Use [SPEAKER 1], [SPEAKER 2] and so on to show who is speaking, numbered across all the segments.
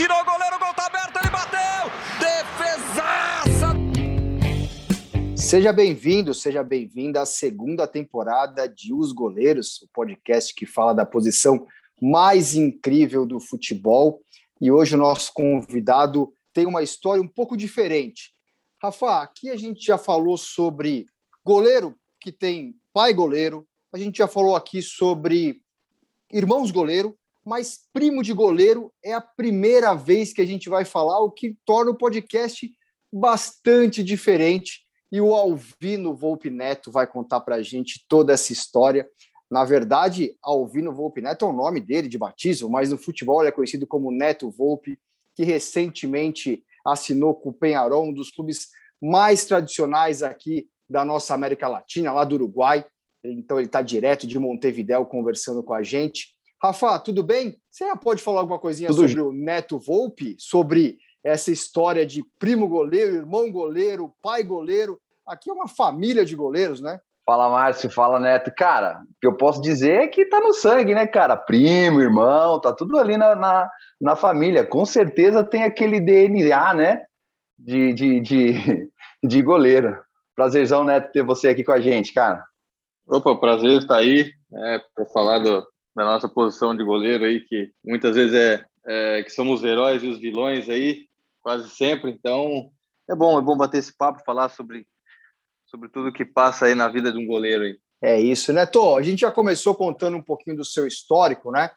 [SPEAKER 1] tirou o goleiro, o gol tá aberto, ele bateu! Defesaça!
[SPEAKER 2] Seja bem-vindo, seja bem-vinda à segunda temporada de Os Goleiros, o podcast que fala da posição mais incrível do futebol. E hoje o nosso convidado tem uma história um pouco diferente. Rafa, aqui a gente já falou sobre goleiro que tem pai goleiro, a gente já falou aqui sobre irmãos goleiro, mas primo de goleiro é a primeira vez que a gente vai falar, o que torna o podcast bastante diferente. E o Alvino Volpe Neto vai contar para a gente toda essa história. Na verdade, Alvino Volpe Neto é o nome dele de batismo, mas no futebol ele é conhecido como Neto Volpe, que recentemente assinou com o Penharol, um dos clubes mais tradicionais aqui da nossa América Latina, lá do Uruguai. Então ele está direto de Montevidéu conversando com a gente. Rafa, tudo bem? Você já pode falar alguma coisinha tudo sobre o Neto Volpe, sobre essa história de primo goleiro, irmão goleiro, pai goleiro. Aqui é uma família de goleiros, né?
[SPEAKER 3] Fala, Márcio, fala, Neto. Cara, o que eu posso dizer é que tá no sangue, né, cara? Primo, irmão, tá tudo ali na, na, na família. Com certeza tem aquele DNA, né? De, de, de, de goleiro. Prazerzão, Neto, ter você aqui com a gente, cara.
[SPEAKER 4] Opa, prazer estar aí, é, para falar do, da nossa posição de goleiro aí, que muitas vezes é, é, que somos os heróis e os vilões aí, quase sempre. Então, é bom, é bom bater esse papo, falar sobre, sobre tudo que passa aí na vida de um goleiro aí.
[SPEAKER 2] É isso, né, Tô? A gente já começou contando um pouquinho do seu histórico, né?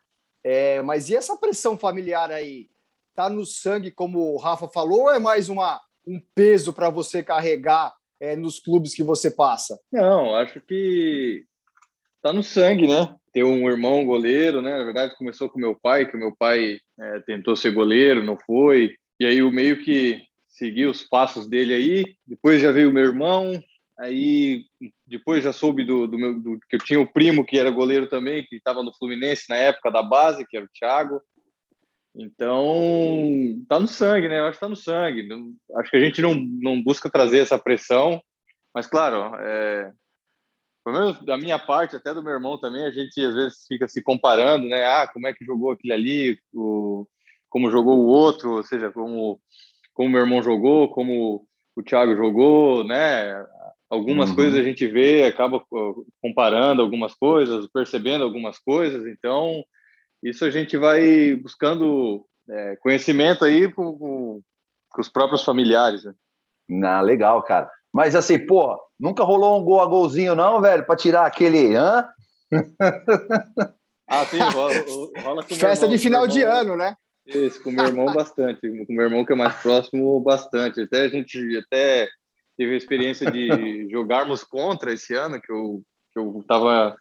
[SPEAKER 2] É, mas e essa pressão familiar aí? Tá no sangue, como o Rafa falou, ou é mais uma, um peso para você carregar é, nos clubes que você passa?
[SPEAKER 4] Não, acho que tá no sangue, né? Ter um irmão goleiro, né? Na verdade, começou com meu pai, que meu pai é, tentou ser goleiro, não foi. E aí, o meio que segui os passos dele aí. Depois já veio meu irmão. Aí, depois já soube do, do meu do, que eu tinha o primo que era goleiro também, que estava no Fluminense na época da base, que era o Thiago. Então, tá no sangue, né? Eu acho que tá no sangue. Acho que a gente não, não busca trazer essa pressão, mas claro, é, pelo menos da minha parte, até do meu irmão também, a gente às vezes fica se comparando, né? Ah, como é que jogou aquele ali, o, como jogou o outro, ou seja, como como meu irmão jogou, como o Thiago jogou, né? Algumas uhum. coisas a gente vê, acaba comparando algumas coisas, percebendo algumas coisas, então isso a gente vai buscando é, conhecimento aí com, com, com, os próprios familiares. Né?
[SPEAKER 3] Ah, legal, cara. Mas assim, pô, nunca rolou um gol a golzinho, não, velho, para tirar aquele. Hã?
[SPEAKER 4] ah, sim, rola, rola
[SPEAKER 2] com Festa irmão, de final de ano, né?
[SPEAKER 4] Isso, com meu irmão bastante. Com meu irmão que é mais próximo, bastante. Até a gente até teve a experiência de jogarmos contra esse ano, que eu, que eu tava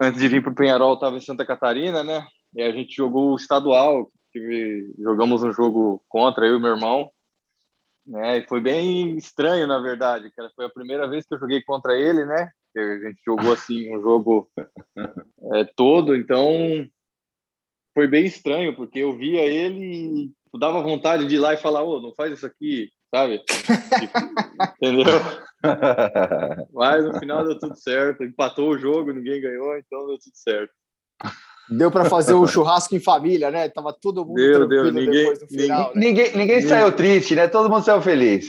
[SPEAKER 4] antes de vir para o Penharol, estava em Santa Catarina, né? E a gente jogou o estadual, tive, jogamos um jogo contra eu e meu irmão, né? E foi bem estranho, na verdade, que foi a primeira vez que eu joguei contra ele, né? Que a gente jogou assim um jogo é, todo, então foi bem estranho, porque eu via ele e dava vontade de ir lá e falar, ô, oh, não faz isso aqui, sabe? Entendeu? Mas no final deu tudo certo. Empatou o jogo, ninguém ganhou, então deu tudo certo.
[SPEAKER 2] Deu para fazer o um churrasco em família, né? Tava todo mundo
[SPEAKER 4] deu, deu. Ninguém, depois do final.
[SPEAKER 3] Ninguém, né? ninguém, ninguém saiu triste, né? Todo mundo saiu feliz.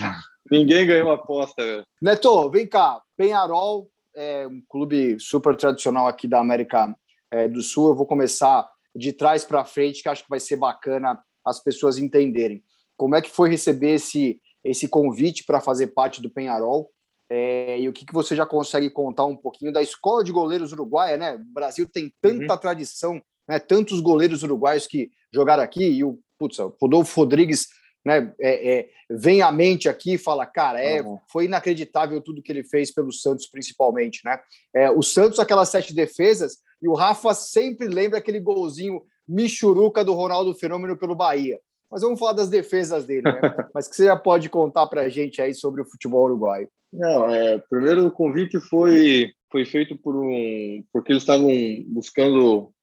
[SPEAKER 4] Ninguém ganhou aposta, velho.
[SPEAKER 2] Neto, vem cá. Penharol é um clube super tradicional aqui da América é, do Sul. Eu vou começar de trás para frente, que acho que vai ser bacana as pessoas entenderem. Como é que foi receber esse esse convite para fazer parte do Penharol. É, e o que, que você já consegue contar um pouquinho da escola de goleiros uruguaia, né? O Brasil tem tanta uhum. tradição, né? tantos goleiros uruguaios que jogaram aqui, e o, putz, o Rodolfo Rodrigues né, é, é, vem à mente aqui e fala, cara, é, uhum. foi inacreditável tudo que ele fez pelo Santos, principalmente, né? É, o Santos, aquelas sete defesas, e o Rafa sempre lembra aquele golzinho michuruca do Ronaldo Fenômeno pelo Bahia. Mas vamos falar das defesas dele, né? Mas que você já pode contar para a gente aí sobre o futebol uruguaio.
[SPEAKER 4] Não, é, primeiro o convite foi foi feito por um porque eles estavam buscando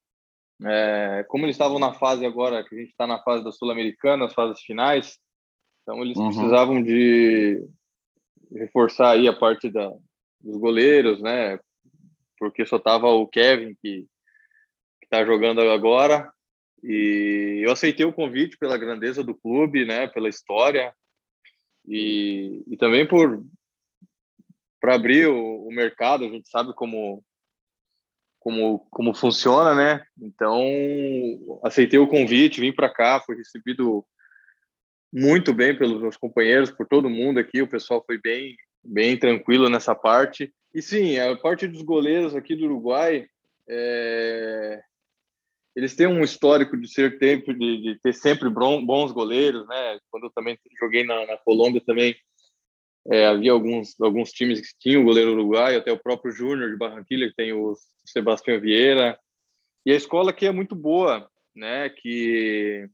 [SPEAKER 4] é, como eles estavam na fase agora que a gente está na fase da sul-americana, as fases finais, então eles uhum. precisavam de reforçar aí a parte da, dos goleiros, né? Porque só tava o Kevin que está jogando agora E eu aceitei o convite pela grandeza do clube, né, pela história e, e também por para abrir o, o, mercado. A gente sabe como como como funciona, né? Então aceitei o convite, vim para cá, fui recebido muito bem pelos meus companheiros, por todo mundo aqui. O pessoal foi bem bem tranquilo nessa parte. E sim, a parte dos goleiros aqui do Uruguai, é, eles têm um histórico de ser tempo de, de, ter sempre bons goleiros, né? Quando eu também joguei na, na Colômbia também é, havia alguns alguns times que tinham o goleiro uruguaio, até o próprio Júnior de Barranquilla que tem o Sebastião Vieira. E a escola aqui é muito boa, né? Que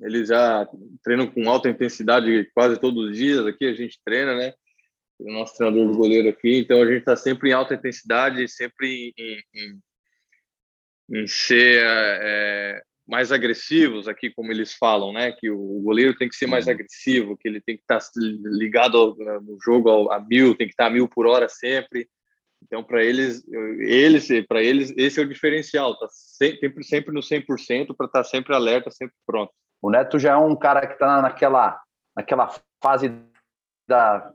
[SPEAKER 4] eles já treinam com alta intensidade quase todos os dias. Aqui a gente treina, né? O nosso treinador de goleiro aqui, então a gente está sempre em alta intensidade, sempre em, em em ser é, mais agressivos aqui, como eles falam, né? Que o goleiro tem que ser mais uhum. agressivo, que ele tem que estar ligado no jogo a mil, tem que estar a mil por hora sempre. Então, para eles, eles, para eles, esse é o diferencial. Tá sempre, sempre no 100% para estar sempre alerta, sempre pronto.
[SPEAKER 3] O Neto já é um cara que está naquela, naquela fase da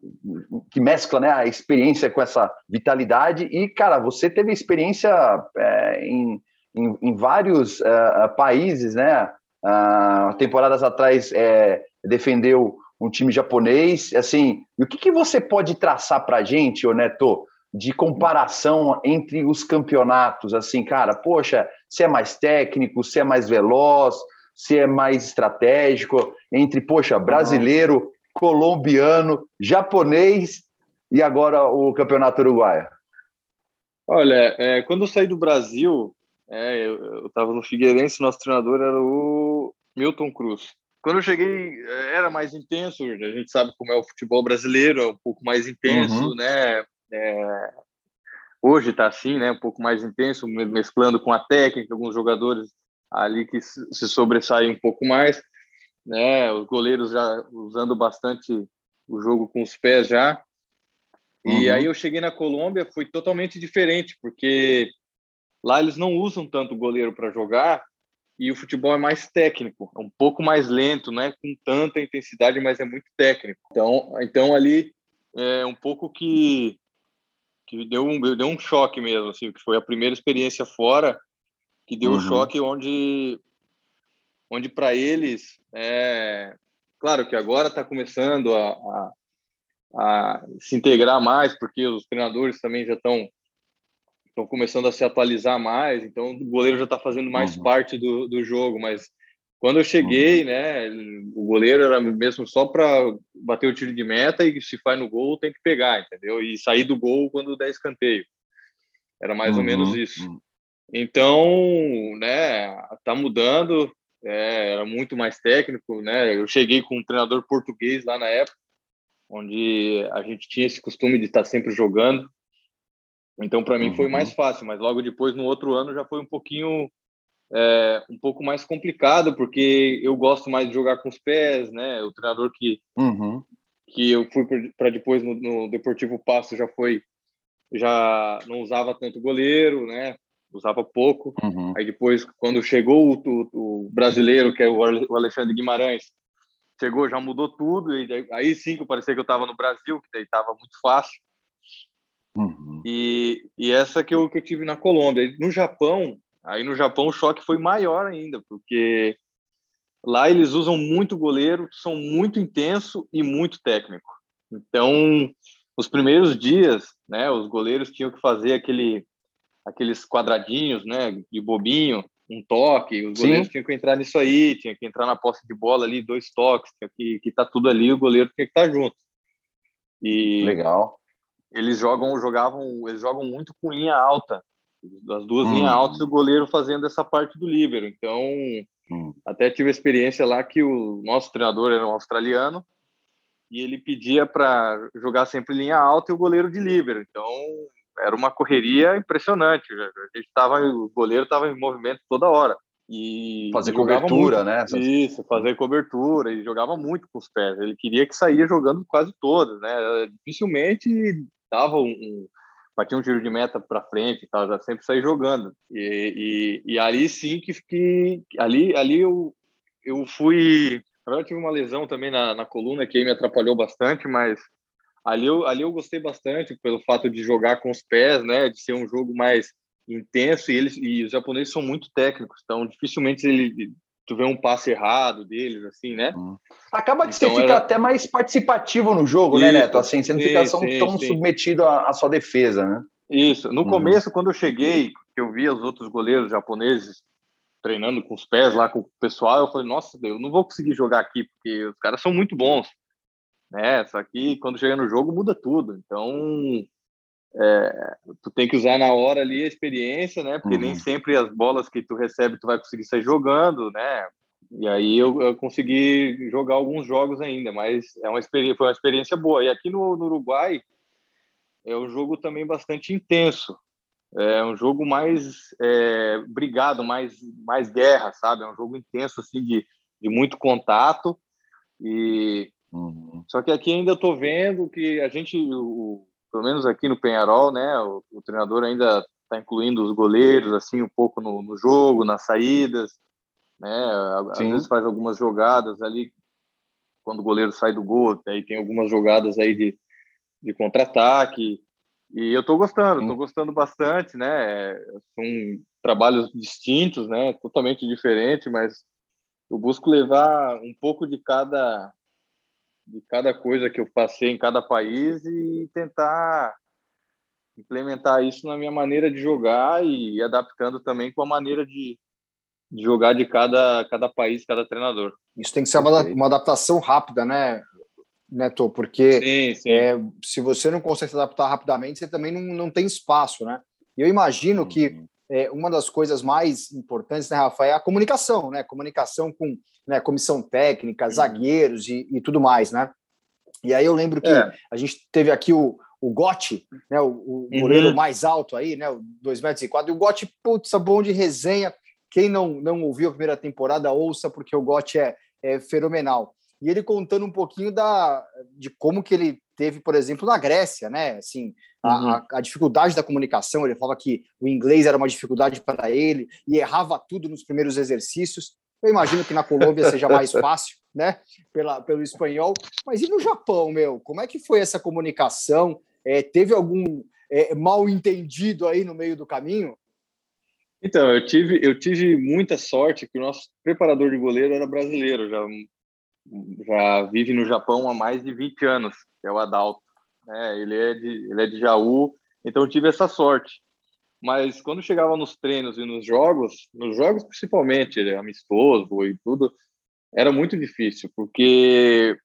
[SPEAKER 3] que mescla né, a experiência com essa vitalidade e cara você teve experiência é, em em, em vários uh, países, né? Uh, temporadas atrás é, defendeu um time japonês. Assim, o que, que você pode traçar para a gente, ô Neto, de comparação entre os campeonatos? Assim, cara, poxa, se é mais técnico, se é mais veloz, se é mais estratégico, entre, poxa, brasileiro, colombiano, japonês e agora o campeonato uruguaio?
[SPEAKER 4] Olha, é, quando eu saí do Brasil, é, eu, estava no Figueirense, nosso treinador era o Milton Cruz. Quando eu cheguei, é, era mais intenso, a gente sabe como é o futebol brasileiro, é um pouco mais intenso, uhum. né? É, hoje está assim, né? Um pouco mais intenso, mesclando com a técnica, alguns jogadores ali que se sobressaem um pouco mais, né? Os goleiros já usando bastante o jogo com os pés já. E uhum. aí eu cheguei na Colômbia, foi totalmente diferente, porque Lá eles não usam tanto o goleiro para jogar e o futebol é mais técnico, é um pouco mais lento, não é com tanta intensidade, mas é muito técnico. Então, então ali é um pouco que que deu um deu um choque mesmo, assim, que foi a primeira experiência fora que deu uhum. um choque onde onde para eles é claro que agora está começando a, a, a, se integrar mais porque os treinadores também já estão estão começando a se atualizar mais, então o goleiro já está fazendo mais uhum. parte do, do jogo, mas quando eu cheguei, uhum. né, o goleiro era mesmo só para bater o tiro de meta e se faz no gol tem que pegar, entendeu? E sair do gol quando der escanteio. Era mais uhum. ou menos isso. Uhum. Então, né, tá mudando, é, era muito mais técnico, né? Eu cheguei com um treinador português lá na época, onde a gente tinha esse costume de estar sempre jogando. Então, para mim uhum. foi mais fácil, mas logo depois, no outro ano, já foi um pouquinho é, um pouco mais complicado, porque eu gosto mais de jogar com os pés, né? O treinador que, uhum. que eu fui para depois no, no, Deportivo Passo já foi, já não usava tanto goleiro, né? Usava pouco. Uhum. Aí depois, quando chegou o, o, o, brasileiro, que é o Alexandre Guimarães, chegou, já mudou tudo, e aí sim que parecia que eu estava no Brasil, que daí estava muito fácil. Uhum. E, e essa que eu, que eu tive na Colômbia. No Japão, aí no Japão o choque foi maior ainda, porque lá eles usam muito goleiro, são muito intenso e muito técnico. Então, os primeiros dias, né, os goleiros tinham que fazer aquele, aqueles quadradinhos, né, de bobinho, um toque, os goleiros Sim. tinham que entrar nisso aí, tinha que entrar na posse de bola ali, dois toques, tinha que, que tá tudo ali, o goleiro tinha que estar tá junto.
[SPEAKER 3] E, Legal
[SPEAKER 4] eles jogam, jogavam, eles jogam muito com linha alta, das duas hum. linhas altas e o goleiro fazendo essa parte do líbero. Então, hum. até tive a experiência lá que o nosso treinador era um australiano e ele pedia para jogar sempre linha alta e o goleiro de líbero. Então, era uma correria impressionante. A gente tava, o goleiro estava em movimento toda hora. E
[SPEAKER 3] fazer cobertura,
[SPEAKER 4] muito,
[SPEAKER 3] né?
[SPEAKER 4] Isso, fazer cobertura. E jogava muito com os pés. Ele queria que saía jogando quase todas, né? Dificilmente dava um, batia um tiro de meta para frente, já sempre saí jogando. E, e, e, ali sim que, que ali, ali eu, eu fui. Eu tive uma lesão também na, na coluna que me atrapalhou bastante, mas ali eu, ali eu gostei bastante pelo fato de jogar com os pés, né? De ser um jogo mais intenso e eles e os japoneses são muito técnicos, então dificilmente ele tu vê um passe errado deles, assim, né? Hum.
[SPEAKER 3] Acaba que então, você fica era... até mais participativo no jogo, né, Isso, né, Neto? Assim, você não fica sim, tão sim. submetido à, à, sua defesa, né?
[SPEAKER 4] Isso. No hum. começo, quando eu cheguei, que eu via os outros goleiros japoneses treinando com os pés lá com o pessoal, eu falei, nossa, eu não vou conseguir jogar aqui, porque os caras são muito bons. Né? Só que quando chega no jogo muda tudo. Então, é, tu tem que usar na hora ali a experiência, né? Porque uhum. nem sempre as bolas que tu recebe tu vai conseguir sair jogando, né? E aí eu, eu consegui jogar alguns jogos ainda, mas é uma experiência, foi uma experiência boa. E aqui no, no Uruguai é um jogo também bastante intenso. É um jogo mais é, brigado, mais, mais guerra, sabe? É um jogo intenso, assim, de, de muito contato. E uhum. Só que aqui ainda eu tô vendo que a gente, o, pelo menos aqui no Penharol, né, o, o treinador ainda está incluindo os goleiros assim um pouco no, no jogo, nas saídas, né? Às Sim. vezes faz algumas jogadas ali quando o goleiro sai do gol, aí tem algumas jogadas aí de, de contra-ataque. E eu estou gostando, estou gostando bastante, né? São trabalhos distintos, né? Totalmente diferentes, mas eu busco levar um pouco de cada de cada coisa que eu passei em cada país e tentar implementar isso na minha maneira de jogar e adaptando também com a maneira de, de jogar de cada, cada país, cada treinador.
[SPEAKER 2] Isso tem que ser uma, uma adaptação rápida, né, Neto? Porque sim, sim. É, se você não consegue se adaptar rapidamente, você também não, não tem espaço, né? Eu imagino que é, uma das coisas mais importantes, né, Rafa, é a comunicação, né? Comunicação com né, comissão técnica, uhum. zagueiros e, e, tudo mais, né? E aí eu lembro que é. a gente teve aqui o, o Gotti, né, o, o uhum. goleiro mais alto aí, né, 2 metros e quatro, e o Gotti, putz, bom de resenha. Quem não, não ouviu a primeira temporada, ouça, porque o Gotti é, é fenomenal. E ele contando um pouquinho da, de como que ele teve, por exemplo, na Grécia, né? Assim, a, uhum. a, a, dificuldade da comunicação. Ele falava que o inglês era uma dificuldade para ele e errava tudo nos primeiros exercícios. Eu imagino que na Colômbia seja mais fácil, né? Pela, pelo espanhol. Mas e no Japão, meu? Como é que foi essa comunicação? É, teve algum é, mal entendido aí no meio do caminho?
[SPEAKER 4] Então, eu tive, eu tive muita sorte que o nosso preparador de goleiro era brasileiro, já, já vive no Japão há mais de 20 anos, é o Adalto. É, ele, é de, ele é de Jaú, então eu tive essa sorte. Mas quando chegava nos treinos e nos jogos, nos jogos principalmente, amistoso e tudo, era muito difícil, porque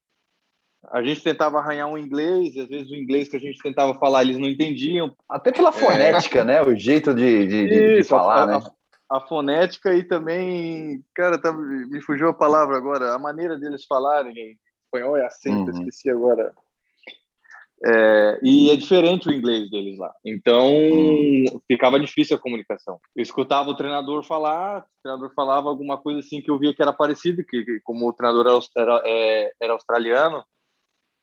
[SPEAKER 4] a gente tentava arranhar um inglês, e às vezes o inglês que a gente tentava falar eles não entendiam.
[SPEAKER 3] Até pela fonética, é. né? O jeito de, de, Isso, de falar, a, né?
[SPEAKER 4] A, a, fonética e também, cara, tá, me fugiu a palavra agora, a maneira deles falarem em espanhol é acento, uhum. esqueci agora. É, e é diferente o inglês deles lá. Então, hum. ficava difícil a comunicação. Eu escutava o treinador falar, o treinador falava alguma coisa assim que eu via que era parecido, que, que como o treinador era, era, é, era, australiano,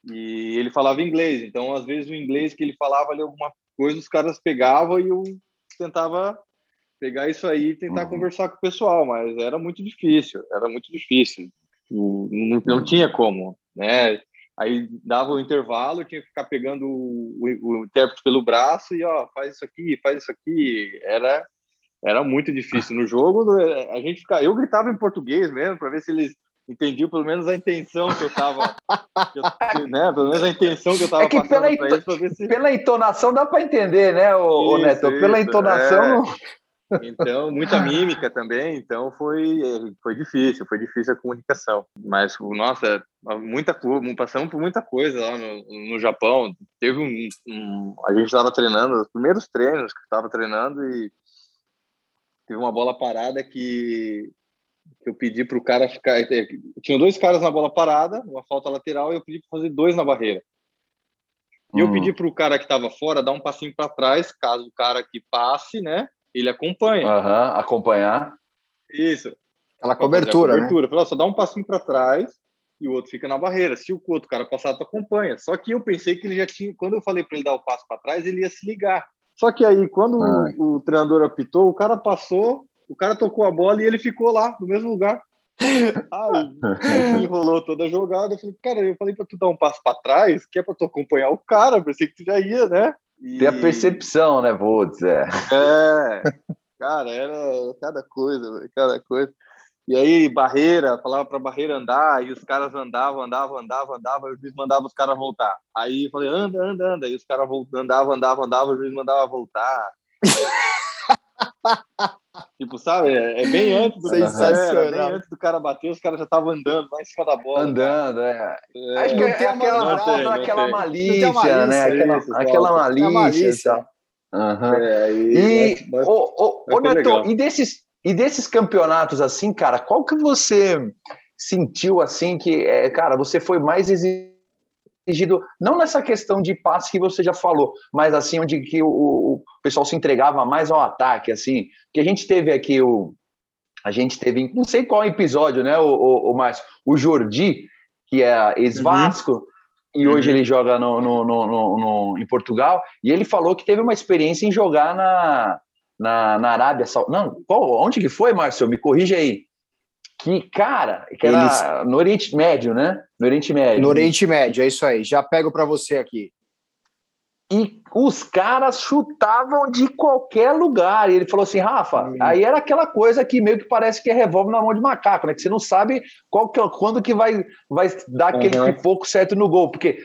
[SPEAKER 4] e ele falava inglês. Então, às vezes, o inglês que ele falava ali alguma coisa, os caras pegavam e eu tentava pegar isso aí e tentar uhum. conversar com o pessoal, mas era muito difícil, era muito difícil. Não, não tinha como, né? Aí dava o intervalo, tinha que ficar pegando o, o, o, intérprete pelo braço e ó, faz isso aqui, faz isso aqui. Era era muito difícil no jogo. A gente fica, eu gritava em português mesmo para ver se eles entendiam pelo menos a intenção que eu estava, né? Pelo menos a intenção que eu estava é passando
[SPEAKER 3] pela, eles, se... pela entonação dá para entender, né, o, Neto? Pela isso, entonação. É.
[SPEAKER 4] Então, muita mímica também, então foi, foi difícil, foi difícil a comunicação. Mas, nossa, muita passamos por muita coisa lá no, no Japão. Teve um, um a gente estava treinando, os primeiros treinos que estava treinando e teve uma bola parada que, que eu pedi para o cara ficar. É, tinham dois caras na bola parada, uma falta lateral, e eu pedi para fazer dois na barreira. E eu hum. pedi para o cara que estava fora dar um passinho para trás, caso o cara que passe, né? Ele acompanha.
[SPEAKER 3] Uhum, acompanhar.
[SPEAKER 4] Isso.
[SPEAKER 2] Aquela cobertura, cobertura.
[SPEAKER 4] né? Fala, só dá um passinho para trás e o outro fica na barreira. Se o outro cara passar, tu acompanha. Só que eu pensei que ele já tinha, quando eu falei para ele dar o passo para trás, ele ia se ligar. Só que aí, quando o, o, treinador apitou, o cara passou, o cara tocou a bola e ele ficou lá, no mesmo lugar. Aí, enrolou toda a jogada. Eu falei, cara, eu falei pra tu dar um passo pra trás, que é pra tu acompanhar o cara, pensei que tu já ia, né?
[SPEAKER 3] E... Tem a percepção, né, vou dizer.
[SPEAKER 4] É, cara, era cada coisa, cada coisa. E aí, barreira, falava pra barreira andar, e os caras andavam, andavam, andavam, andavam, e o juiz mandava os caras voltar. Aí eu falei, anda, anda, anda, e os caras andavam, andavam, andavam, o juiz mandava voltar. tipo, sabe? É, é bem antes do
[SPEAKER 2] Sensacional.
[SPEAKER 4] bem antes do cara bater, os caras já estavam andando lá em cima da bola.
[SPEAKER 3] Andando, é. é. Acho que é, é aquela, não tem, aquela malícia, malícia, né? Aquela, isso, aquela malícia, malícia. Uhum. É, e, e, mas, ô, ô, ô Neto, e desses, e desses campeonatos assim, cara, qual que você sentiu assim que, é, cara, você foi mais exigido, não nessa questão de passe que você já falou, mas assim, onde que o, o pessoal se entregava mais ao ataque, assim, que a gente teve aqui o, a gente teve, não sei qual episódio, né, o, o, o Márcio, o Jordi, que é ex-Vasco, uhum. e hoje uhum. ele joga no, no, no, no, em Portugal, e ele falou que teve uma experiência em jogar na, na, na Arábia Saudita. Não, qual, onde que foi, Márcio? Me corrija aí. Que, cara, que era Eles... no Oriente Médio, né? No Oriente Médio.
[SPEAKER 2] No Oriente Médio, é isso aí. Já pego para você aqui.
[SPEAKER 3] E os caras chutavam de qualquer lugar. E ele falou assim, Rafa, hum. aí era aquela coisa que meio que parece que é revólver na mão de macaco, né? Que você não sabe qual que, é, quando que vai, vai dar aquele uhum. pipoco certo no gol, porque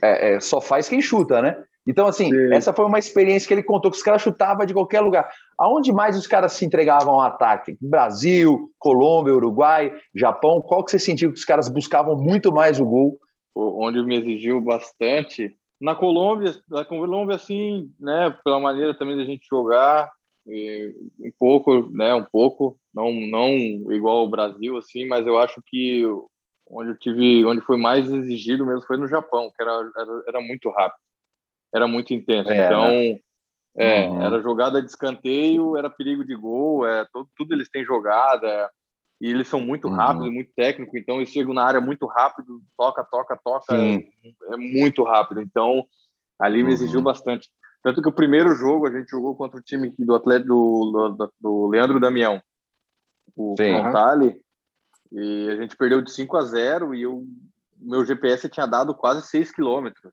[SPEAKER 3] é, é, só faz quem chuta, né? Então, assim, Sim. essa foi uma experiência que ele contou, que os caras chutavam de qualquer lugar. Aonde mais os caras se entregavam ao ataque? Brasil, Colômbia, Uruguai, Japão? Qual que você sentiu que os caras buscavam muito mais o gol?
[SPEAKER 4] Onde me exigiu bastante. Na Colômbia, na Colômbia, assim, né, pela maneira também da gente jogar, um pouco, né, um pouco, não, não igual ao Brasil, assim, mas eu acho que onde eu tive, onde foi mais exigido mesmo foi no Japão, que era, era, era muito rápido era muito intenso. É, então, né? é, uhum. era jogada de escanteio, era perigo de gol, é, todo, tudo eles têm jogada. E eles são muito rápidos, uhum. muito técnicos, então eles chegam na área muito rápido, toca, toca, toca, é, é, muito rápido. Então, ali me exigiu uhum. bastante. Tanto que o primeiro jogo a gente jogou contra o time do Atlético do, do, do Leandro Damião, o Frontale, e a gente perdeu de 5 a 0 e o meu GPS tinha dado quase 6 quilômetros.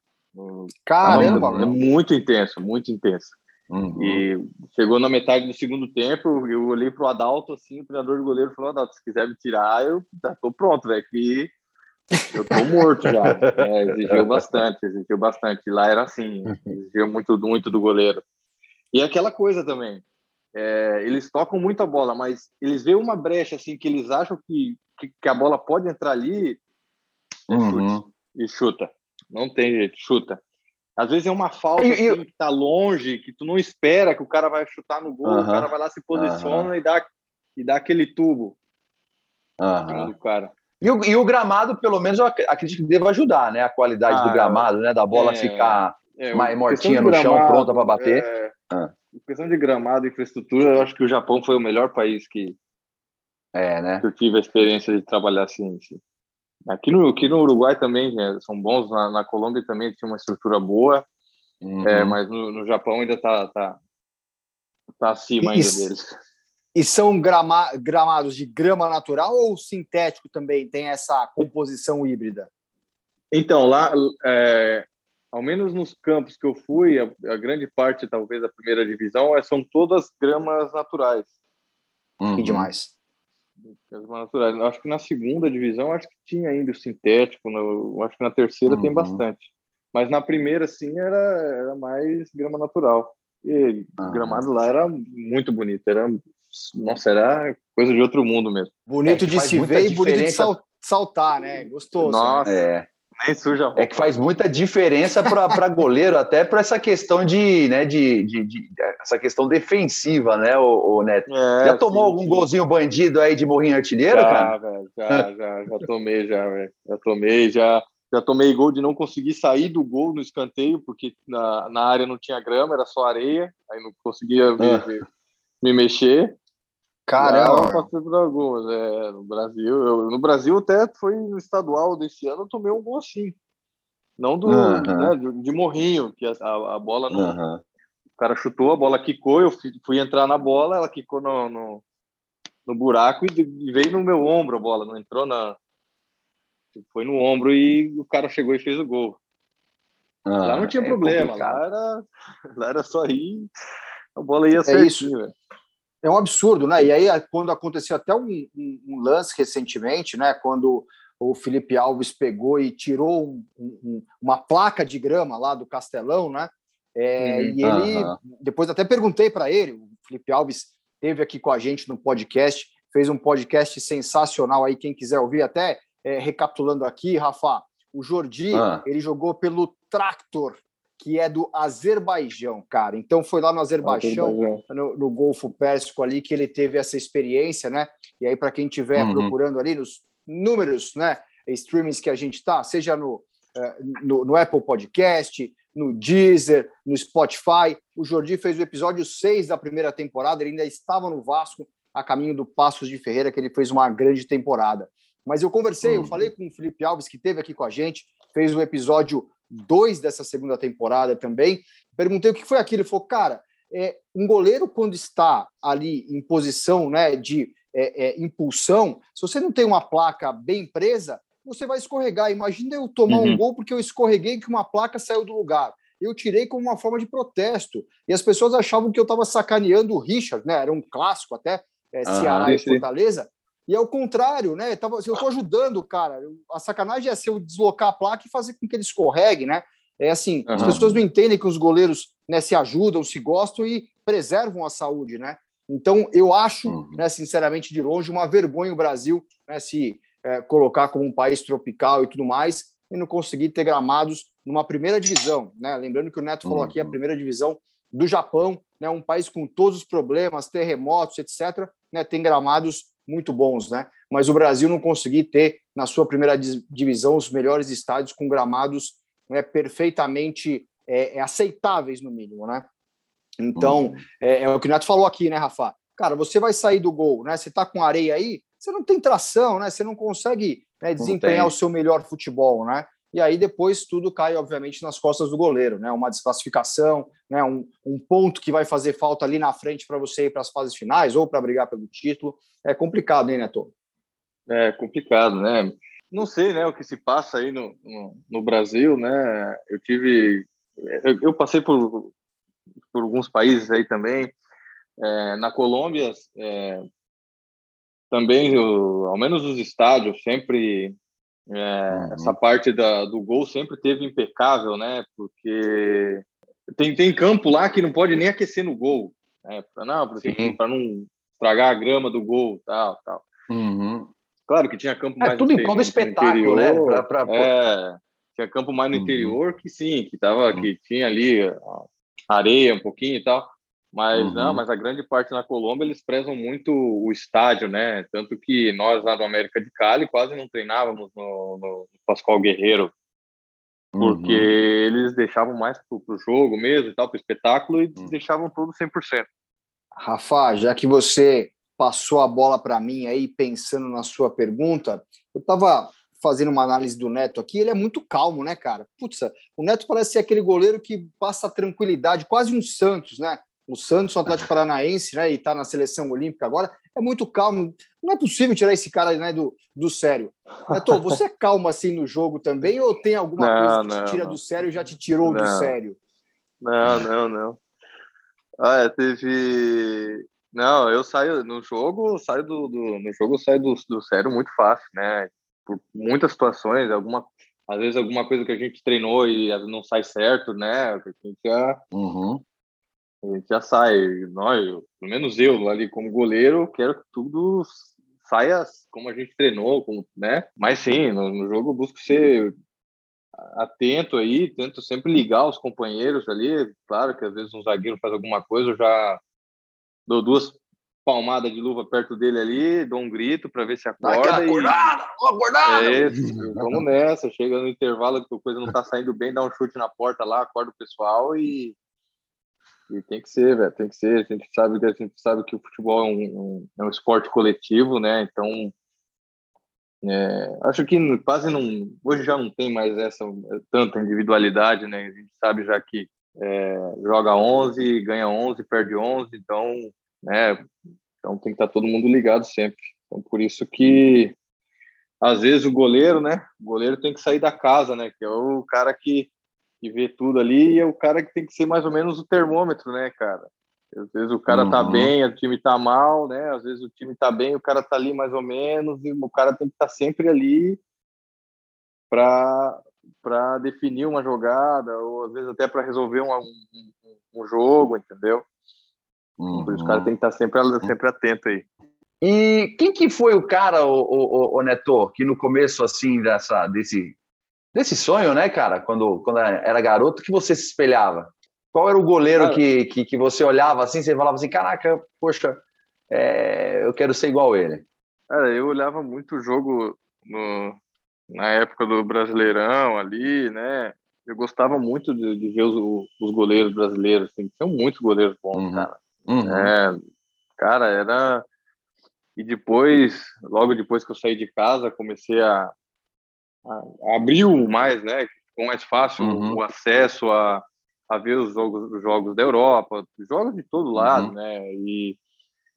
[SPEAKER 2] Caramba!
[SPEAKER 4] É muito intenso, muito intenso. Uhum. E chegou na metade do segundo tempo, eu olhei pro Adalto, assim, o treinador do goleiro falou, Adalto, se quiser me tirar, eu já tô pronto, velho, que eu tô morto já. É, exigiu bastante, exigiu bastante. Lá era assim, exigiu muito, muito do goleiro. E aquela coisa também, é, eles tocam muito a bola, mas eles veem uma brecha, assim, que eles acham que, que, que a bola pode entrar ali, uhum. e chuta. Não tem jeito, chuta. Às vezes é uma falta e, assim, que tá longe, que tu não espera que o cara vai chutar no gol, uh -huh, o cara vai lá, se posiciona uh -huh. e, dá, e dá aquele tubo.
[SPEAKER 3] Uh -huh. cara. E o, e o, gramado, pelo menos, eu acredito que deva ajudar, né? A qualidade ah, do gramado, né? Da bola é, ficar é, mais mortinha no gramado, chão, pronta para bater. É,
[SPEAKER 4] ah. Questão de gramado e infraestrutura, eu acho que o Japão foi o melhor país que,
[SPEAKER 3] é, né?
[SPEAKER 4] que eu tive a experiência de trabalhar assim. assim. Aqui no, aqui no Uruguai também né, são bons, na, na, Colômbia também tinha uma estrutura boa, uhum. é, mas no, no, Japão ainda está tá, tá acima ainda e, deles.
[SPEAKER 2] E são grama, gramados de grama natural ou sintético também tem essa composição híbrida?
[SPEAKER 4] Então, lá, é, ao menos nos campos que eu fui, a, a, grande parte, talvez, da primeira divisão, é, são todas gramas naturais.
[SPEAKER 2] Uhum. demais.
[SPEAKER 4] Acho que na segunda divisão acho que tinha ainda o sintético, no, acho que na terceira uhum. tem bastante. Mas na primeira, sim, era, era mais grama natural. E o gramado lá era muito bonito, era nossa, era coisa de outro mundo mesmo.
[SPEAKER 2] Bonito é, de se ver e bonito de saltar, né? Gostoso.
[SPEAKER 3] Né? Nossa, né? é. Nem suja É que faz muita diferença para goleiro, até para essa questão de, né, de, de, de, essa questão defensiva, né, o, o Neto? É, já tomou sim, algum sim. golzinho bandido aí de morrinho artilheiro,
[SPEAKER 4] já,
[SPEAKER 3] cara?
[SPEAKER 4] Já, já, já tomei, já, velho. Já tomei, já, já tomei gol de não conseguir sair do gol no escanteio, porque na, na área não tinha grama, era só areia, aí não conseguia me, ah. me, me mexer.
[SPEAKER 2] Caramba!
[SPEAKER 4] Não, passei por algumas, é, no Brasil. Eu, no Brasil, até foi no estadual desse ano, eu tomei um gol assim. Não do, né, de, de, morrinho, que a, a bola não, cara chutou, a bola quicou, eu fui entrar na bola, ela quicou no, no, no buraco e veio no meu ombro a bola, não entrou na. Foi no ombro e o cara chegou e fez o gol. Ah, lá não tinha é problema, lá era, lá era só ir, a bola ia
[SPEAKER 2] é isso. É um absurdo, né? E aí, quando aconteceu até um, um, um, lance recentemente, né? Quando o Felipe Alves pegou e tirou um, uma placa de grama lá do Castelão, né? É, uhum. E ele, depois até perguntei para ele, o Felipe Alves teve aqui com a gente no podcast, fez um podcast sensacional aí, quem quiser ouvir, até é, recapitulando aqui, Rafa, o Jordi, ah. ele jogou pelo Tractor, que é do Azerbaijão, cara. Então foi lá no Azerbaijão, no, no, Golfo Pérsico ali, que ele teve essa experiência, né? E aí, para quem estiver uhum. procurando ali nos números, né? Streamings que a gente tá, seja no, é, no, no, Apple Podcast, no Deezer, no Spotify. O Jordi fez o episódio 6 da primeira temporada, ele ainda estava no Vasco, a caminho do Passos de Ferreira, que ele fez uma grande temporada. Mas eu conversei, eu uhum. falei com o Felipe Alves, que esteve aqui com a gente, fez o episódio 2 dessa segunda temporada também. Perguntei o que foi aquilo. Ele falou, cara, é, um goleiro, quando está ali em posição né, de é, é, impulsão, se você não tem uma placa bem presa, você vai escorregar. Imagina eu tomar uhum. um gol porque eu escorreguei que uma placa saiu do lugar. Eu tirei como uma forma de protesto. E as pessoas achavam que eu estava sacaneando o Richard, né? Era um clássico até, é, Ceará e Fortaleza. E ao contrário, né? Eu, tava, eu tô ajudando o cara. A sacanagem é se eu deslocar a placa e fazer com que ele escorregue, né? É assim, uhum. as pessoas não entendem que os goleiros né, se ajudam, se gostam e preservam a saúde, né? Então, eu acho, uhum. né, sinceramente, de longe, uma vergonha o Brasil né, se é, colocar como um país tropical e tudo mais e não conseguir ter gramados numa primeira divisão, né? Lembrando que o Neto falou aqui a uhum. primeira divisão do Japão, né? Um país com todos os problemas, terremotos, etc. Né, tem gramados muito bons, né? Mas o Brasil não conseguiu ter na sua primeira divisão os melhores estádios com gramados né, perfeitamente é, é, aceitáveis no mínimo, né? Então uhum. é, é, o que o Neto falou aqui, né, Rafa? Cara, você vai sair do gol, né? Você tá com areia aí, você não tem tração, né? Você não consegue né, desempenhar o seu melhor futebol, né? E aí depois tudo cai, obviamente, nas costas do goleiro, né? Uma desclassificação, né? um, um ponto que vai fazer falta ali na frente para você ir para as fases finais ou para brigar pelo título. É complicado, hein, Neto?
[SPEAKER 4] É complicado, né? Não sei, né, o que se passa aí no, no, no Brasil, né? Eu tive, eu, eu, passei por, por alguns países aí também. É, na Colômbia, é, também, o, ao menos os estádios sempre é, uhum. Essa parte da, do gol sempre teve impecável, né? Porque tem, tem campo lá que não pode nem aquecer no gol, né? Pra, não, para não estragar a grama do gol, tal, tal.
[SPEAKER 3] Uhum.
[SPEAKER 4] Claro que tinha campo
[SPEAKER 3] é,
[SPEAKER 4] mais
[SPEAKER 3] tudo em prol do espetáculo, né?
[SPEAKER 4] Pra, pra... É, tinha campo mais no uhum. interior que sim, que tava, uhum. que tinha ali areia um pouquinho e tal. Mas uhum. não, mas a grande parte na Colômbia eles prezam muito o estádio, né? Tanto que nós lá do América de Cali quase não treinávamos no, no Pascoal Guerreiro, porque uhum. eles deixavam mais pro, pro jogo mesmo e tal, pro espetáculo e uhum. deixavam tudo 100%.
[SPEAKER 2] Rafa, já que você passou a bola para mim aí pensando na sua pergunta, eu estava fazendo uma análise do Neto aqui, ele é muito calmo, né, cara? Putz, o Neto parece ser aquele goleiro que passa tranquilidade, quase um Santos, né? O Santos, o Atlético Paranaense, né, e está na seleção olímpica agora, é muito calmo. Não é possível tirar esse cara né, do, do sério. Neto, você é calmo assim no jogo também, ou tem alguma não, coisa que não, te tira não. do sério e já te tirou do sério?
[SPEAKER 4] Não, não, não. Ah, é, teve. Não, eu saio no jogo, saio do, do no jogo saio do, do sério muito fácil, né? Por muitas situações, alguma às vezes alguma coisa que a gente treinou e não sai certo, né? A gente já,
[SPEAKER 3] uhum
[SPEAKER 4] a gente já sai. Nós, pelo menos eu ali como goleiro, quero que tudo saia como a gente treinou, como, né? Mas sim, no, no jogo eu busco ser atento aí, tento sempre ligar os companheiros ali. Claro que às vezes um zagueiro faz alguma coisa, eu já dou duas palmadas de luva perto dele ali, dou um grito para ver se acorda.
[SPEAKER 3] E... Acordada! Acordada!
[SPEAKER 4] É isso, vamos nessa. Chega no intervalo que a coisa não tá saindo bem, dá um chute na porta lá, acorda o pessoal e e tem que ser, velho, tem que ser. A gente sabe que a gente sabe que o futebol é um, um, é um esporte coletivo, né? Então, é, acho que quase não, hoje já não tem mais essa tanta individualidade, né? A gente sabe já que é, joga 11, ganha 11, perde 11, então, né, então tem que estar tá todo mundo ligado sempre. Então, por isso que às vezes o goleiro, né, o goleiro tem que sair da casa, né, que é o cara que, que vê tudo ali e é o cara que tem que ser mais ou menos o termômetro, né, cara. Às vezes o cara tá uhum. tá bem, o time tá mal, né? Às vezes o time tá bem, o cara tá ali mais ou menos, e o cara tem que estar tá sempre ali para para definir uma jogada ou às vezes até para resolver um, um, um, jogo, entendeu? Uhum. Por isso o cara tem que estar tá sempre, sempre atento aí.
[SPEAKER 3] E quem que foi o cara, o, o, o Neto, que no começo assim dessa desse desse sonho, né, cara, quando quando era garoto, que você se espelhava? Qual era o goleiro que, que, que, você olhava assim, você falava assim, caraca, poxa, é, eu quero ser igual a ele?
[SPEAKER 4] Cara, eu olhava muito o jogo no, na época do Brasileirão ali, né? Eu gostava muito de, de ver os, os, goleiros brasileiros, assim, são muitos goleiros bons, uhum. cara. Uhum. É, cara, era. E depois, logo depois que eu saí de casa, comecei a, a, a abrir mais, né? Ficou mais fácil uhum. o acesso a, a ver os jogos, os jogos da Europa, jogos de todo lado, uhum. né? E,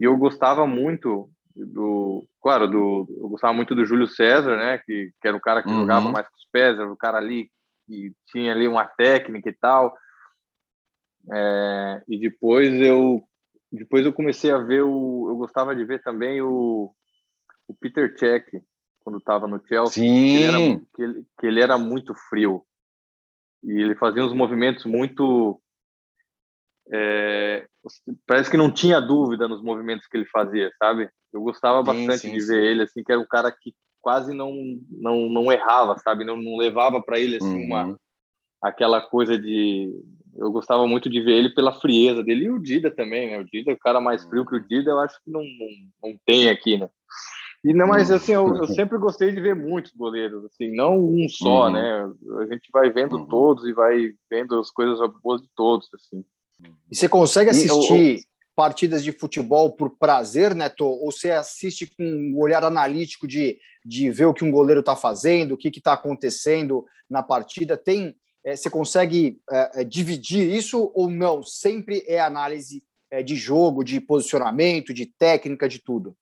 [SPEAKER 4] e eu gostava muito do, claro, do, eu gostava muito do Júlio César, né? Que, que era o cara que uhum. jogava mais com os pés, era o cara ali que tinha ali uma técnica e tal. É, e depois eu depois eu comecei a ver o eu gostava de ver também o, o Peter Cech quando estava no Chelsea
[SPEAKER 3] Sim. Que,
[SPEAKER 4] ele era, que, ele, que ele era muito frio e ele fazia uns movimentos muito é, parece que não tinha dúvida nos movimentos que ele fazia, sabe? Eu gostava bastante sim, sim, de ver ele, assim, que era um cara que quase não não, não errava, sabe? Não, não levava para ele assim uhum. uma aquela coisa de eu gostava muito de ver ele pela frieza dele e o Dida também, né? O Dida, o cara mais frio que o Dida, eu acho que não, não, não tem aqui, né? E não, mas assim, eu, eu, sempre gostei de ver muitos goleiros, assim, não um só, uhum. né? A gente vai vendo uhum. todos e vai vendo as coisas boas de todos, assim.
[SPEAKER 2] E você consegue assistir partidas de futebol por prazer, Neto? Ou você assiste com um olhar analítico de, de ver o que um goleiro está fazendo, o que está acontecendo na partida? Tem, é, você consegue é, dividir isso ou não? Sempre é análise é, de jogo, de posicionamento, de técnica, de tudo?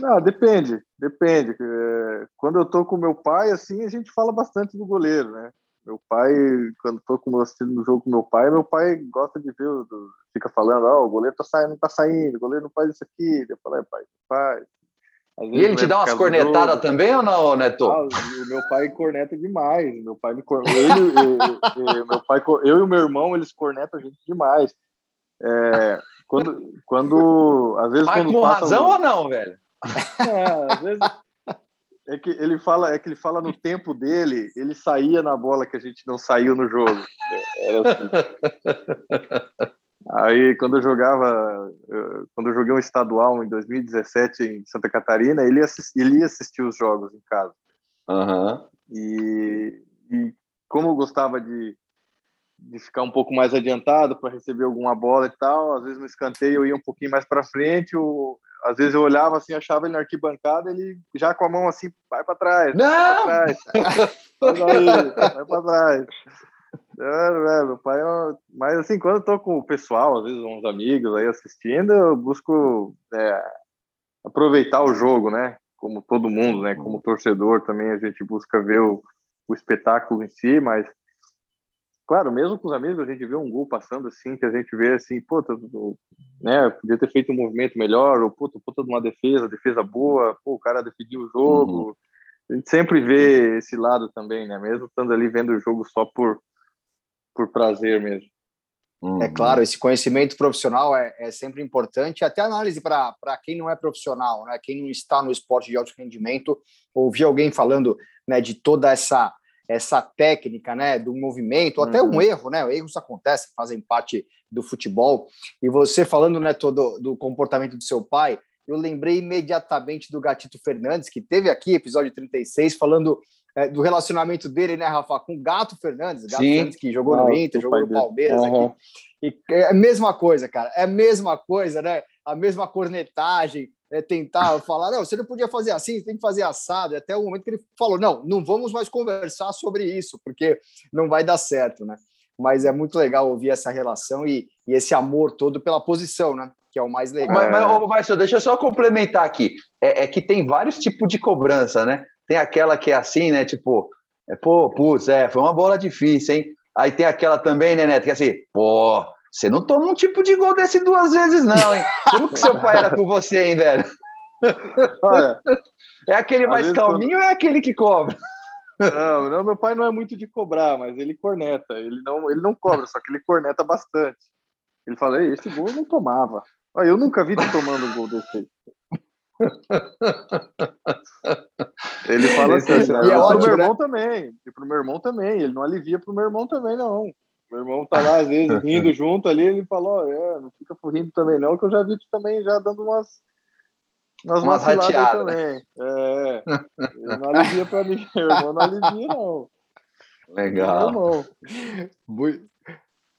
[SPEAKER 4] Não, depende, depende. Quando eu tô com meu pai, assim, a gente fala bastante do goleiro, né? Meu pai, quando tô com assistindo no jogo com meu pai, meu pai gosta de ver, fica falando, ó, oh, o goleiro tá saindo, não tá saindo, o goleiro não faz isso aqui. Eu falei, é, pai, faz.
[SPEAKER 3] E ele te dá umas cornetadas também ou não, Neto? Ah,
[SPEAKER 4] meu pai corneta demais. Meu pai me corneta. Ele, meu pai, eu e o meu irmão, eles cornetam a gente demais. É, quando, quando, às vezes,
[SPEAKER 3] pai
[SPEAKER 4] quando
[SPEAKER 3] com razão um... ou não, velho?
[SPEAKER 4] É, às vezes, é que ele fala, é que ele fala no tempo dele, ele saía na bola que a gente não saiu no jogo. Assim. Aí quando eu jogava, quando eu joguei um estadual em 2017 em Santa Catarina, ele, assist, ele ia assistir os jogos em casa.
[SPEAKER 3] Uhum.
[SPEAKER 4] E, e como eu gostava de, de ficar um pouco mais adiantado para receber alguma bola e tal, às vezes no escanteio eu ia um pouquinho mais para frente, o, às vezes eu olhava assim, achava ele na arquibancada, ele já com a mão assim, vai para trás.
[SPEAKER 3] Não!
[SPEAKER 4] Vai para trás. trás. É, meu pai, é mas assim, quando eu tô com o pessoal, às vezes uns amigos aí assistindo, eu busco é, aproveitar o jogo, né? Como todo mundo, né? Como torcedor também a gente busca ver o, o espetáculo em si, mas claro, mesmo com os amigos, a gente vê um gol passando assim, que a gente vê assim, puta, né, podia ter feito um movimento melhor, ou puta, puta de uma defesa, defesa boa, pô, o cara decidiu o jogo. Uhum. A gente sempre vê esse lado também, né, mesmo estando ali vendo o jogo só por, por prazer mesmo.
[SPEAKER 2] Uhum. É claro, esse conhecimento profissional é, é sempre importante, até análise para quem não é profissional, né? quem não está no esporte de alto rendimento, ouvir alguém falando né, de toda essa essa técnica, né, do movimento, uhum. até um uhum. erro, né, erros acontecem, fazem parte do futebol. E você falando, né, todo do comportamento do seu pai, eu lembrei imediatamente do Gatito Fernandes, que teve aqui, episódio 36, falando é, do relacionamento dele, né, Rafa, com o Gato Fernandes, Gato Sim. Fernandes que jogou ah, no Inter, jogou no Palmeiras uhum. aqui. E é a mesma coisa, cara, é a mesma coisa, né? A mesma cornetagem, é, tentar falar, não, você não podia fazer assim, tem que fazer assado, e até o momento que ele falou, não, não vamos mais conversar sobre isso, porque não vai dar certo, né? mas é muito legal ouvir essa relação e, e esse amor todo pela posição, né? Que é o mais legal.
[SPEAKER 3] Mas, mas ô, Marcelo, deixa eu só complementar aqui. É, é, que tem vários tipos de cobrança, né? Tem aquela que é assim, né? Tipo, é, pô, putz, é, foi uma bola difícil, hein? Aí tem aquela também, né, Neto, que é assim, pô, você não toma um tipo de gol desse duas vezes, não, hein? Como que seu pai era com você, hein, velho? Olha, é aquele mais calminho ou é aquele que cobra?
[SPEAKER 4] Não, não, meu pai não é muito de cobrar, mas ele corneta. Ele não, ele não cobra, só que ele corneta bastante. Ele fala, esse gol eu não tomava. Eu nunca vi tu tomando um gol desse. Ele fala assim, e é pro meu irmão né? também. E pro meu irmão também. Ele não alivia pro meu irmão também, não. Meu irmão tá lá, às vezes, rindo junto ali, ele falou, é, não fica rindo também não, que eu já vi tu também já dando umas
[SPEAKER 3] Umas rateadas
[SPEAKER 4] também. É. Eu não alivia para mim. Meu irmão não alivia, não.
[SPEAKER 3] Legal.
[SPEAKER 2] Muito,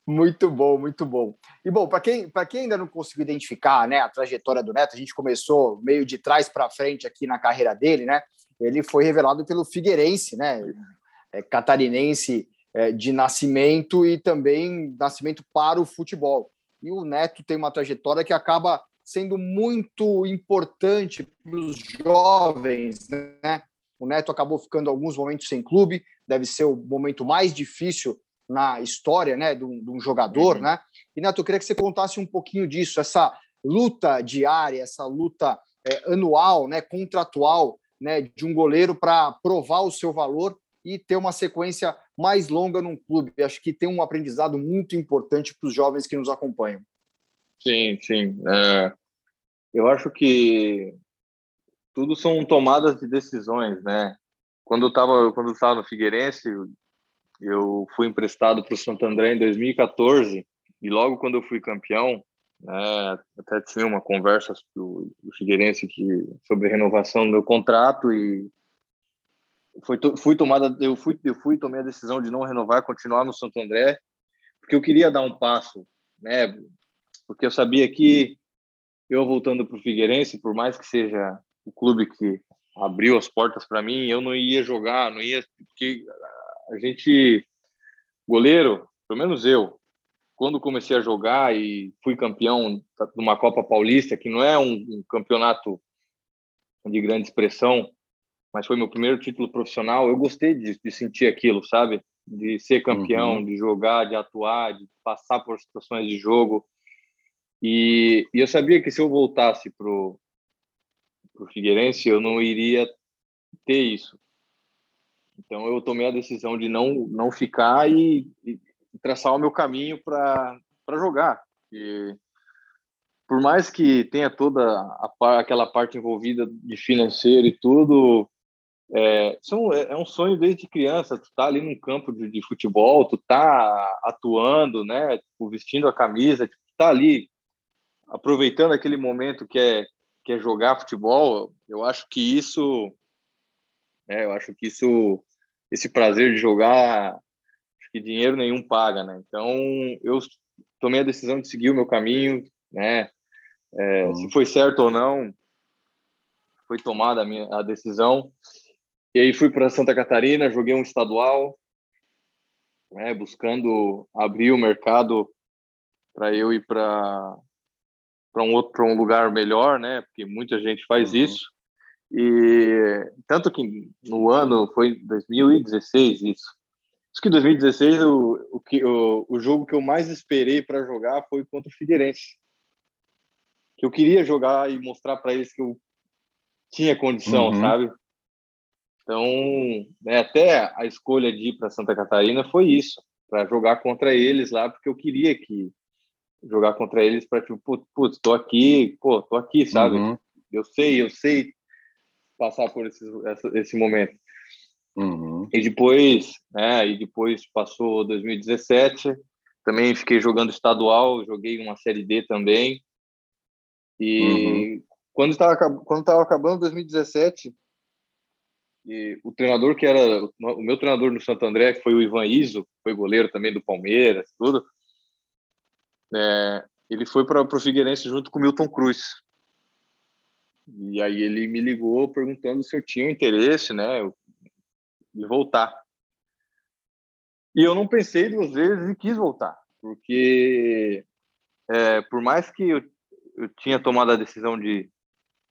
[SPEAKER 2] muito bom, muito bom. E bom, para quem, quem ainda não conseguiu identificar né, a trajetória do Neto, a gente começou meio de trás para frente aqui na carreira dele, né? Ele foi revelado pelo Figueirense, né? É, catarinense é, de nascimento e também nascimento para o futebol. E o Neto tem uma trajetória que acaba sendo muito importante para os jovens, né? O Neto acabou ficando alguns momentos sem clube, deve ser o momento mais difícil na história, né, de um, de um jogador, uhum. né? E Neto, eu queria que você contasse um pouquinho disso, essa luta diária, essa luta é, anual, né, contratual, né, de um goleiro para provar o seu valor e ter uma sequência mais longa num clube. Acho que tem um aprendizado muito importante para os jovens que nos acompanham.
[SPEAKER 4] Sim, sim. É, eu acho que tudo são tomadas de decisões, né? Quando eu estava quando eu no Figueirense, eu fui emprestado para o Santo André em 2014 e logo quando eu fui campeão, né, até tinha uma conversa do Figueirense que sobre renovação do meu contrato e foi fui tomada eu fui eu fui tomei a decisão de não renovar, continuar no Santo André, porque eu queria dar um passo, né? Porque eu sabia que eu voltando para o Figueirense, por mais que seja o clube que abriu as portas para mim, eu não ia jogar, não ia, porque a gente, goleiro, pelo menos eu, quando comecei a jogar e fui campeão de uma Copa Paulista, que não é um, um campeonato de grande expressão, mas foi meu primeiro título profissional, eu gostei de, de sentir aquilo, sabe? De ser campeão, uhum. de jogar, de atuar, de passar por situações de jogo. E, e eu sabia que se eu voltasse pro pro Figueirense, eu não iria ter isso. Então eu tomei a decisão de não não ficar e, e traçar o meu caminho para para jogar. E por mais que tenha toda a, aquela parte envolvida de financeiro e tudo, é, são, é, é um sonho desde criança. Tu tá ali num campo de, de futebol, tu tá atuando, né? Tipo, vestindo a camisa, tu tá ali aproveitando aquele momento que é que é jogar futebol, eu acho que isso é, eu acho que isso esse prazer de jogar acho que dinheiro nenhum paga, né? Então eu tomei a decisão de seguir o meu caminho, né? É, uhum. Se foi certo ou não, foi tomada a minha a decisão. E aí fui para Santa Catarina, joguei um estadual, né, buscando abrir o mercado para eu ir para para um outro um lugar melhor, né? Porque muita gente faz uhum. isso. E tanto que no ano foi 2016 isso. Acho que 2016 o, o, que, o, o jogo que eu mais esperei para jogar foi contra o Figueirense. Que eu queria jogar e mostrar para eles que eu tinha condição, uhum. sabe? Então, né, até a escolha de ir para Santa Catarina foi isso, para jogar contra eles lá, porque eu queria que jogar contra eles para tipo, putz, tô aqui, pô, tô aqui, sabe? Uhum. Eu sei, eu sei passar por esse, esse momento. Uhum. E depois, né, e depois passou 2017, também fiquei jogando estadual, joguei uma série D também. E uhum. quando estava quando estava acabando 2017, e o treinador que era o meu treinador no Santo André, que foi o Ivan Iso, foi goleiro também do Palmeiras, tudo é, ele foi para o Figueirense junto com o Milton Cruz. E aí ele me ligou perguntando se eu tinha interesse, né, de voltar. E eu não pensei duas vezes e quis voltar, porque é, por mais que eu, eu tinha tomado a decisão de,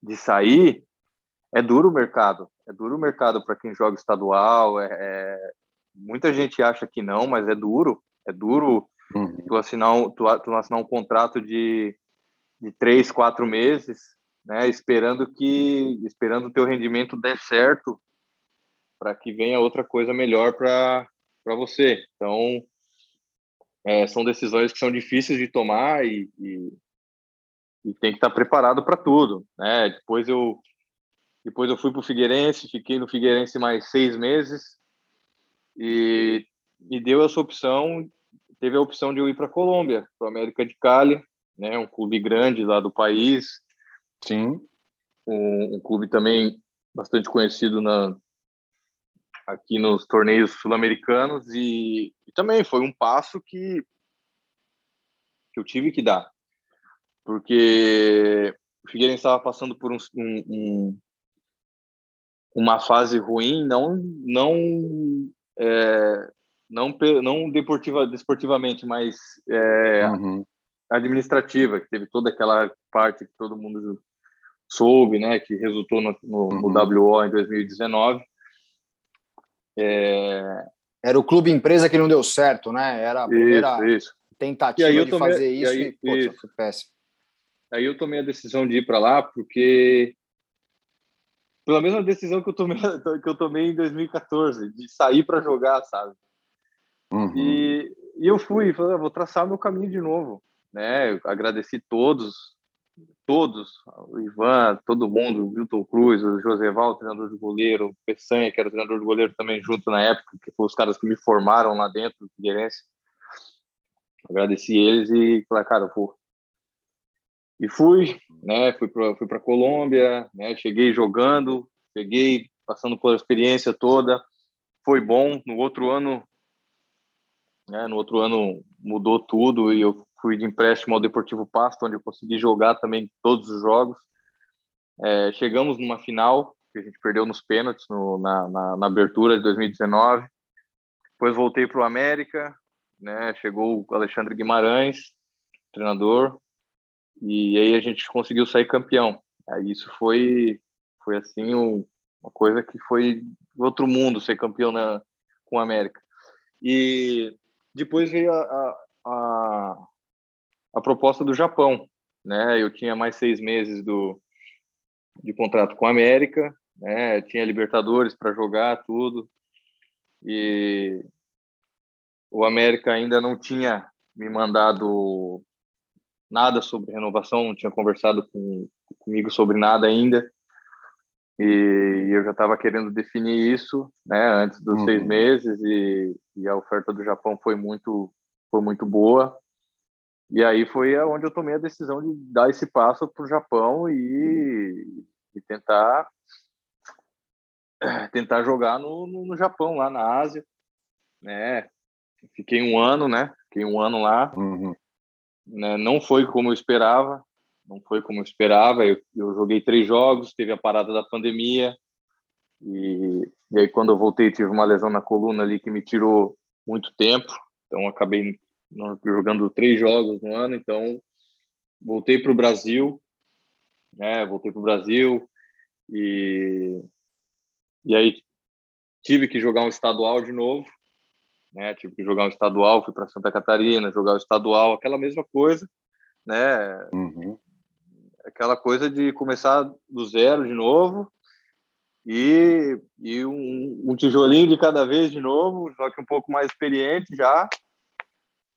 [SPEAKER 4] de sair, é duro o mercado. É duro o mercado para quem joga estadual. É, é, muita gente acha que não, mas é duro. É duro uhum. tu, assinar um, tu, tu assinar um contrato de, de três, quatro meses, né, esperando que esperando o teu rendimento der certo para que venha outra coisa melhor para você. Então, é, são decisões que são difíceis de tomar e, e, e tem que estar preparado para tudo. Né? Depois eu depois eu fui para o Figueirense, fiquei no Figueirense mais seis meses e me deu essa opção. Teve a opção de eu ir para a Colômbia, para a América de Cali, né, um clube grande lá do país.
[SPEAKER 3] Sim.
[SPEAKER 4] Um, um clube também bastante conhecido na, aqui nos torneios sul-americanos e, e, também foi um passo que, que eu tive que dar, porque o Figueirense estava passando por um, um, uma fase ruim, não não é, não não deportiva, desportivamente, mas é, uhum. administrativa, que teve toda aquela parte que todo mundo soube, né, que resultou no, no, uhum. no WO em 2019.
[SPEAKER 2] É... Era o clube empresa que não deu certo, né? Era a primeira
[SPEAKER 4] isso, isso.
[SPEAKER 2] tentativa de tomei, fazer isso e, aí, e pô, isso. péssimo.
[SPEAKER 4] Aí eu tomei a decisão de ir para lá porque pela mesma decisão que eu tomei que eu tomei em 2014 de sair para jogar, sabe? Uhum. E, e eu fui, falei, ah, vou traçar meu caminho de novo, né? Eu agradeci todos, todos, o Ivan, todo mundo, o Milton Cruz, o Joseval, treinador de goleiro, o Peçanha, que era treinador de goleiro também junto na época, que foram os caras que me formaram lá dentro do Figueirense. Agradeci eles e falei, cara, eu vou, e fui, né? Fui para fui para Colômbia, né? Cheguei jogando, cheguei passando pela experiência toda, foi bom. No outro ano, né? No outro ano mudou tudo e eu fui de empréstimo ao Deportivo Pasto, onde eu consegui jogar também todos os jogos. É, chegamos numa final que a gente perdeu nos pênaltis no, na, na, na abertura de 2019. Depois voltei para o América, né? Chegou o Alexandre Guimarães, treinador, e aí a gente conseguiu sair campeão. Aí isso foi, foi assim, um, uma coisa que foi outro mundo ser campeão na, com a América. E depois veio a, a, a, proposta do Japão, né? Eu tinha mais seis meses do, de contrato com a América, né? Tinha Libertadores para jogar, tudo. E o América ainda não tinha me mandado nada sobre renovação, não tinha conversado com, comigo sobre nada ainda. E eu já estava querendo definir isso, né, antes dos uhum. seis meses e, e, a oferta do Japão foi muito, foi muito boa. E aí foi onde eu tomei a decisão de dar esse passo para o Japão e, e, tentar tentar jogar no, no, no, Japão lá na Ásia, né? Fiquei um ano, né? Fiquei um ano lá. Uhum. Né? Não foi como eu esperava, não foi como eu esperava. Eu, eu joguei três jogos, teve a parada da pandemia e, e, aí quando eu voltei tive uma lesão na coluna ali que me tirou muito tempo. Então acabei jogando três jogos no ano. Então voltei para o Brasil, né? Voltei para o Brasil e e aí tive que jogar um estadual de novo né? Tive que jogar um estadual, fui para Santa Catarina, jogar o estadual, aquela mesma coisa, né? Uhum. Aquela coisa de começar do zero de novo e, e um, um, tijolinho de cada vez de novo, só que um pouco mais experiente já.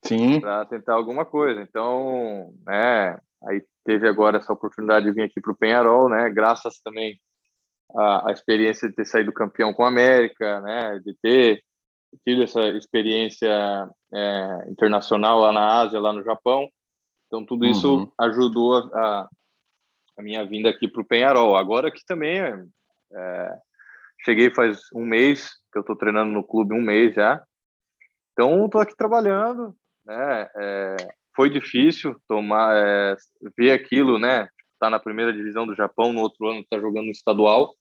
[SPEAKER 3] Sim.
[SPEAKER 4] Para tentar alguma coisa. Então, né? Aí teve agora essa oportunidade de vir aqui para o Penharol, né? Graças também à experiência de ter saído campeão com a América, né? De ter tive essa experiência é, internacional lá na Ásia, lá no Japão. Então, tudo isso uhum. ajudou a, a, minha vinda aqui para o Penharol. Agora que também é, cheguei faz um mês, que eu estou treinando no clube um mês já. Então, estou aqui trabalhando. Né? É, foi difícil tomar, é, ver aquilo, né? Tá na primeira divisão do Japão, no outro ano está jogando no estadual.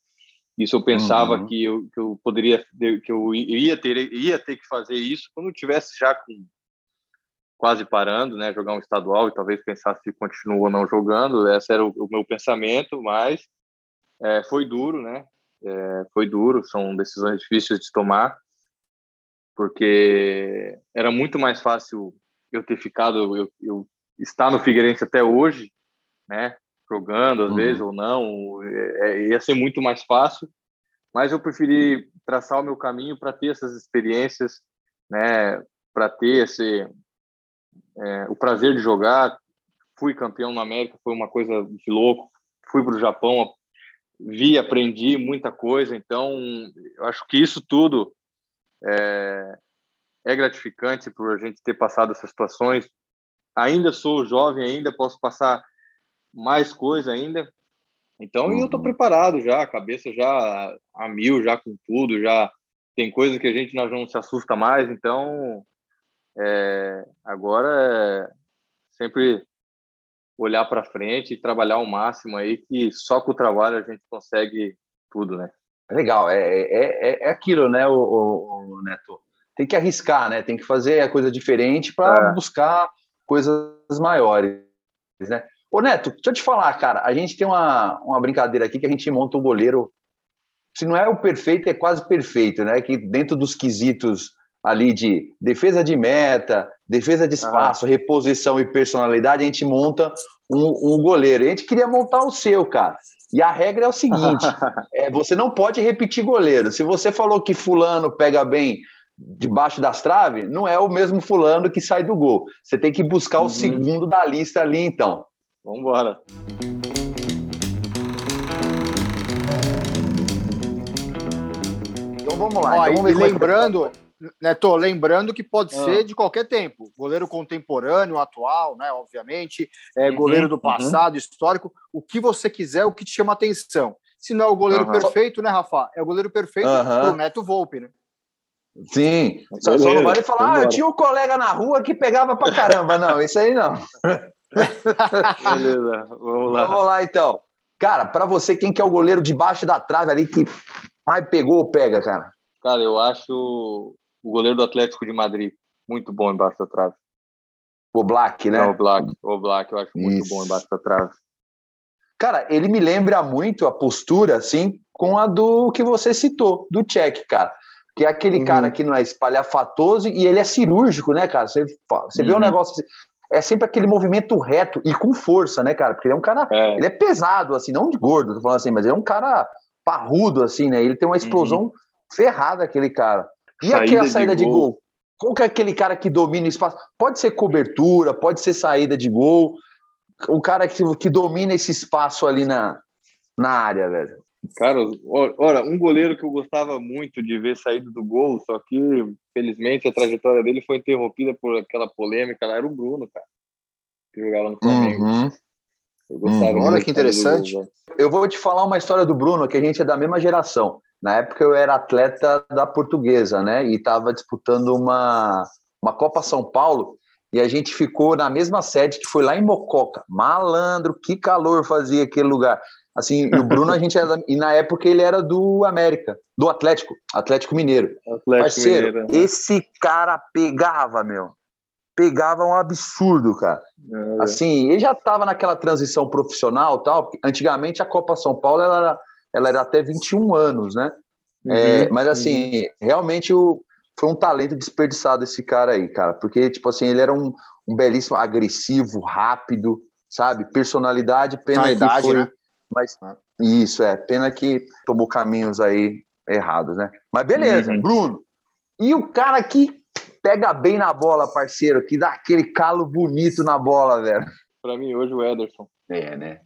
[SPEAKER 4] Isso eu pensava uhum. que, eu, que eu poderia, que eu ia ter, ia ter que fazer isso quando eu tivesse já com quase parando, né, jogar um estadual e talvez pensar se continua ou não jogando. Esse era o, o meu pensamento, mas é, foi duro, né? É, foi duro, são decisões difíceis de tomar, porque era muito mais fácil eu ter ficado, eu, eu estar no Figueirense até hoje, né? Jogando às uhum. vezes ou não, é, é, ia ser muito mais fácil, mas eu preferi traçar o meu caminho para ter essas experiências, né? Para ter esse é, o prazer de jogar. Fui campeão na América, foi uma coisa de louco. Fui para o Japão, vi, aprendi muita coisa. Então, eu acho que isso tudo é, é gratificante por a gente ter passado essas situações. Ainda sou jovem, ainda posso passar mais coisa ainda. Então, uhum. eu estou preparado já, a cabeça já a mil, já com tudo, já tem coisa que a gente não se assusta mais. Então, é, agora é sempre olhar para frente e trabalhar ao máximo aí, que só com o trabalho a gente consegue tudo, né?
[SPEAKER 3] Legal, é, é, é aquilo, né, o, o, o, Neto? Tem que arriscar, né? Tem que fazer a coisa diferente para é. buscar coisas maiores, né? Ô Neto, deixa eu te falar, cara, a gente tem uma, uma brincadeira aqui que a gente monta um goleiro, se não é o perfeito, é quase perfeito, né? Que dentro dos quesitos ali de defesa de meta, defesa de espaço, ah. reposição e personalidade, a gente monta um, um, goleiro. A gente queria montar o seu, cara. E a regra é o seguinte: é, você não pode repetir goleiro. Se você falou que fulano pega bem debaixo das traves, não é o mesmo fulano que sai do gol. Você tem que buscar uhum. o segundo da lista ali, então.
[SPEAKER 4] Vamos embora.
[SPEAKER 2] Então vamos lá. Ó, então, vamos é lembrando, Neto, lembrando que pode ah. ser de qualquer tempo. Goleiro contemporâneo, atual, né? Obviamente, é, uhum, goleiro do uhum. passado, uhum. histórico, o que você quiser, o que te chama atenção. Se não é o goleiro uhum. perfeito, né, Rafa? É o goleiro perfeito uhum. o Neto Volpe, né?
[SPEAKER 3] Sim, só, só, não vale falar, ah, eu tinha um colega na rua que pegava pra caramba. Não, isso aí não.
[SPEAKER 4] Beleza, vamos lá.
[SPEAKER 3] Vamos lá, então. Cara, para você, quem que é o goleiro debaixo da trave ali que mais pegou ou pega, cara?
[SPEAKER 4] Cara, eu acho o goleiro do Atlético de Madrid. Muito bom embaixo da trave.
[SPEAKER 3] O Black, né?
[SPEAKER 4] É, o Black. O Black eu acho muito Isso. bom embaixo da trave.
[SPEAKER 3] Cara, ele me lembra muito a postura, assim, com a do que você citou, do Check, cara. Que é aquele uhum. cara que não é espalhafatoso e ele é cirúrgico, né, cara? Você, você uhum. vê um uhum. negócio assim, é sempre aquele movimento reto e com força, né, cara? Porque ele é um cara. É. Ele é pesado, assim, não de gordo, tô falando assim, mas ele é um cara parrudo, assim, né? Ele tem uma explosão uhum. ferrada, aquele cara. E saída aquela saída de, de gol? gol? Qual que é aquele cara que domina o espaço? Pode ser cobertura, pode ser saída de gol. O cara que, que domina esse espaço ali na, na área, velho.
[SPEAKER 4] Cara, ora, um goleiro que eu gostava muito de ver saído do gol, só que, felizmente, a trajetória dele foi interrompida por aquela polêmica lá, era o Bruno, cara, que jogava no Flamengo. Uhum.
[SPEAKER 2] Eu gostava uhum. Olha que interessante. Gol,
[SPEAKER 3] eu vou te falar uma história do Bruno, que a gente é da mesma geração. Na época eu era atleta da portuguesa, né? E estava disputando uma, uma Copa São Paulo e a gente ficou na mesma sede que foi lá em Mococa. Malandro, que calor fazia aquele lugar. Assim, e o Bruno a gente era, e na época ele era do América, do Atlético, Atlético Mineiro. Atlético Parceiro, Mineiro, né? esse cara pegava, meu. Pegava um absurdo, cara. É. Assim, ele já estava naquela transição profissional, tal. Antigamente a Copa São Paulo era ela era até 21 anos, né? Uhum, é, mas assim, uhum. realmente o, foi um talento desperdiçado esse cara aí, cara, porque tipo assim, ele era um, um belíssimo agressivo, rápido, sabe? Personalidade, pena idade, né? Mas isso é, pena que tomou caminhos aí errados, né? Mas beleza, uhum. Bruno. E o cara que pega bem na bola, parceiro, que dá aquele calo bonito na bola, velho.
[SPEAKER 4] Para mim hoje o Ederson.
[SPEAKER 3] É, né?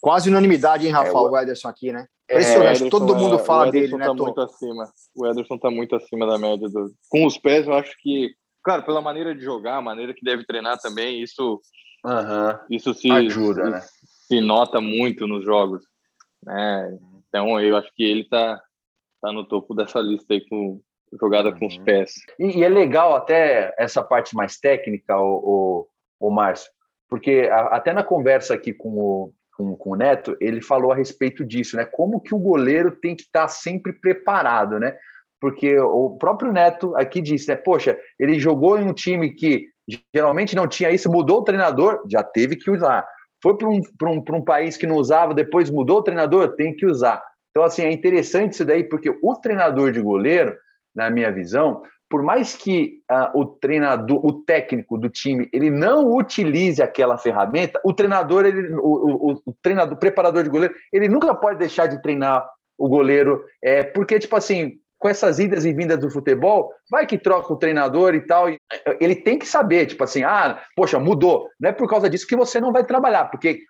[SPEAKER 2] Quase unanimidade, hein, Rafa, é, o... o Ederson aqui, né? Impressionante, é, todo mundo é, fala dele, né?
[SPEAKER 4] Tá muito acima. O Ederson tá muito acima da média. Do... Com os pés, eu acho que, claro, pela maneira de jogar, a maneira que deve treinar também, isso,
[SPEAKER 3] uhum.
[SPEAKER 4] isso se
[SPEAKER 3] ajuda, né?
[SPEAKER 4] Se nota muito nos jogos. Né? Então, eu acho que ele tá, tá no topo dessa lista aí com jogada uhum. com os uhum. pés.
[SPEAKER 3] E, e, é legal até essa parte mais técnica, o, o, o Márcio, porque a, até na conversa aqui com o com, com o Neto, ele falou a respeito disso, né? Como que o goleiro tem que estar sempre preparado, né? Porque o próprio Neto aqui disse, né? Poxa, ele jogou em um time que geralmente não tinha isso, mudou o treinador, já teve que usar. Foi para um, um, um país que não usava, depois mudou o treinador, tem que usar. Então, assim, é interessante isso daí, porque o treinador de goleiro, na minha visão, por mais que uh, o treinador, o técnico do time, ele não utilize aquela ferramenta, o treinador, ele, o, o, o treinador, o preparador de goleiro, ele nunca pode deixar de treinar o goleiro, é, porque, tipo assim, com essas idas e vindas do futebol, vai que troca o treinador e tal, ele tem que saber, tipo assim, ah, poxa, mudou, não é por causa disso que você não vai trabalhar, porque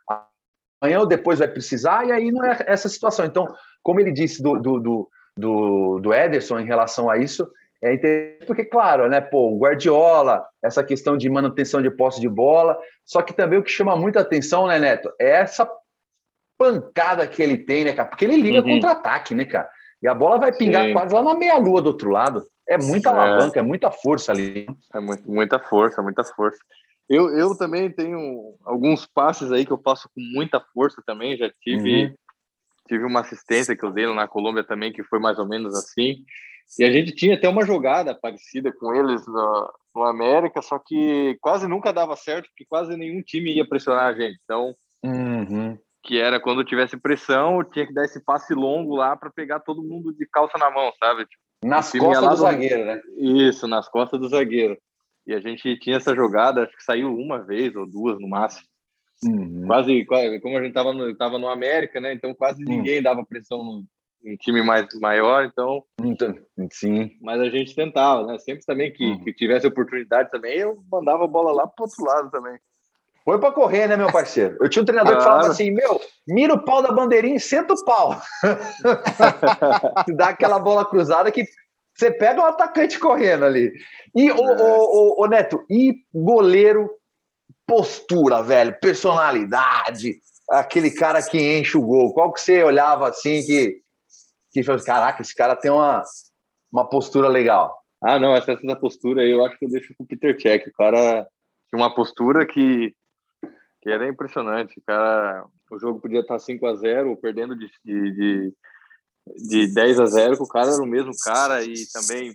[SPEAKER 3] amanhã ou depois vai precisar, e aí não é essa situação. Então, como ele disse do, do, do, do, do Ederson em relação a isso, é interessante porque, claro, né, pô, o Guardiola, essa questão de manutenção de posse de bola, só que também o que chama muita atenção, né, Neto, é essa pancada que ele tem, né, cara? Porque ele liga uhum. contra-ataque, né, cara? E a bola vai pingar Sim. quase lá na meia-lua do outro lado. É muita é. alavanca, é muita força ali.
[SPEAKER 4] É muito, muita força, muita força. Eu, eu também tenho alguns passes aí que eu passo com muita força também. Já tive, uhum. tive uma assistência que eu dei na Colômbia também, que foi mais ou menos assim. E a gente tinha até uma jogada parecida com eles no, no América, só que quase nunca dava certo, porque quase nenhum time ia pressionar a gente. Então,
[SPEAKER 3] uhum.
[SPEAKER 4] Que era quando tivesse pressão, tinha que dar esse passe longo lá para pegar todo mundo de calça na mão, sabe? Tipo,
[SPEAKER 3] nas costas do zagueiro, né?
[SPEAKER 4] Isso, nas costas do zagueiro. E a gente tinha essa jogada, acho que saiu uma vez ou duas no máximo. Uhum. Quase, quase, como a gente tava no, tava no América, né? Então quase uhum. ninguém dava pressão no, um time mais maior, então.
[SPEAKER 3] então. Sim.
[SPEAKER 4] Mas a gente tentava, né? Sempre também que, uhum. que tivesse oportunidade também, eu mandava a bola lá pro outro lado também.
[SPEAKER 3] Foi para correr, né, meu parceiro? Eu tinha um treinador claro. que falava assim: meu, mira o pau da bandeirinha e senta o pau. Dá aquela bola cruzada que você pega o um atacante correndo ali. E, é. o, o, o, Neto, e goleiro, postura, velho, personalidade, aquele cara que enche o gol. Qual que você olhava assim que que falou, caraca, esse cara tem uma, uma postura legal.
[SPEAKER 4] Ah, não, essa, essa postura aí eu acho que eu deixo com o Peter Check. O cara tinha uma postura que, que era impressionante. O cara, o jogo podia estar 5 a 0 perdendo de, de, de 10 a 0 que o cara era o mesmo cara e também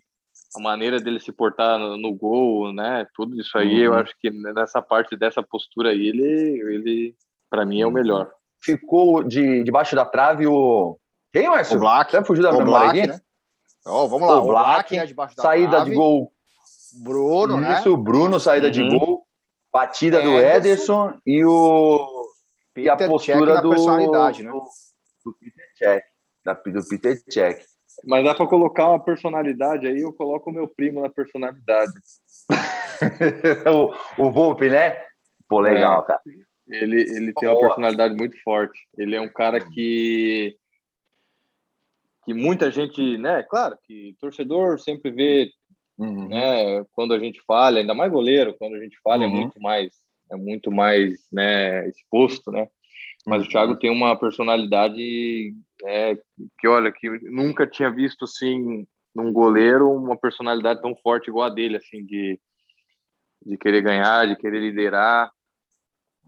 [SPEAKER 4] a maneira dele se portar no, no gol, né? Tudo isso aí, uhum. eu acho que nessa parte dessa postura aí, ele, ele para mim é o melhor.
[SPEAKER 3] Ficou de debaixo da trave o quem, Márcio?
[SPEAKER 2] O Black.
[SPEAKER 3] Você fugiu da
[SPEAKER 2] o Black, né? Oh, vamos lá.
[SPEAKER 3] O, o Black, Black né, saída trave. de gol.
[SPEAKER 2] Bruno, né?
[SPEAKER 3] Isso, Bruno, saída uhum. de gol. Batida do Ederson e o
[SPEAKER 2] e a postura do personalidade, né? Do,
[SPEAKER 3] do Peter Check, da, do Peter Check.
[SPEAKER 4] Mas dá para colocar uma personalidade aí, eu coloco o meu primo na personalidade.
[SPEAKER 3] o, o Volpe, né? Pô, legal, é. cara.
[SPEAKER 4] Ele, ele tem uma personalidade muito forte. Ele é um cara que que muita gente, né? Claro que torcedor sempre vê, uhum. né? Quando a gente falha, ainda mais goleiro, quando a gente falha é uhum. é muito mais, é muito mais, né? Exposto, né? Mas o Thiago uhum. tem uma personalidade é, que, olha, que nunca tinha visto assim num goleiro uma personalidade tão forte igual a dele, assim, de, de querer ganhar, de querer liderar,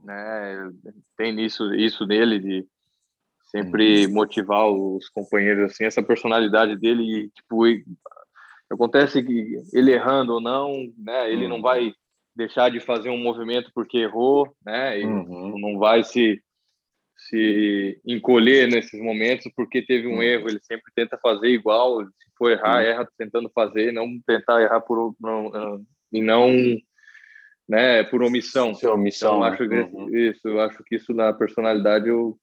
[SPEAKER 4] né? Tem isso, isso nele de sempre uhum. motivar os companheiros assim essa personalidade dele tipo acontece que ele errando ou não né ele uhum. não vai deixar de fazer um movimento porque errou né uhum. não vai se se encolher nesses momentos porque teve um uhum. erro ele sempre tenta fazer igual se for errar erra tentando fazer não tentar errar por não, e não né por omissão
[SPEAKER 3] Seu omissão
[SPEAKER 4] então, acho que uhum. isso eu acho que isso na personalidade eu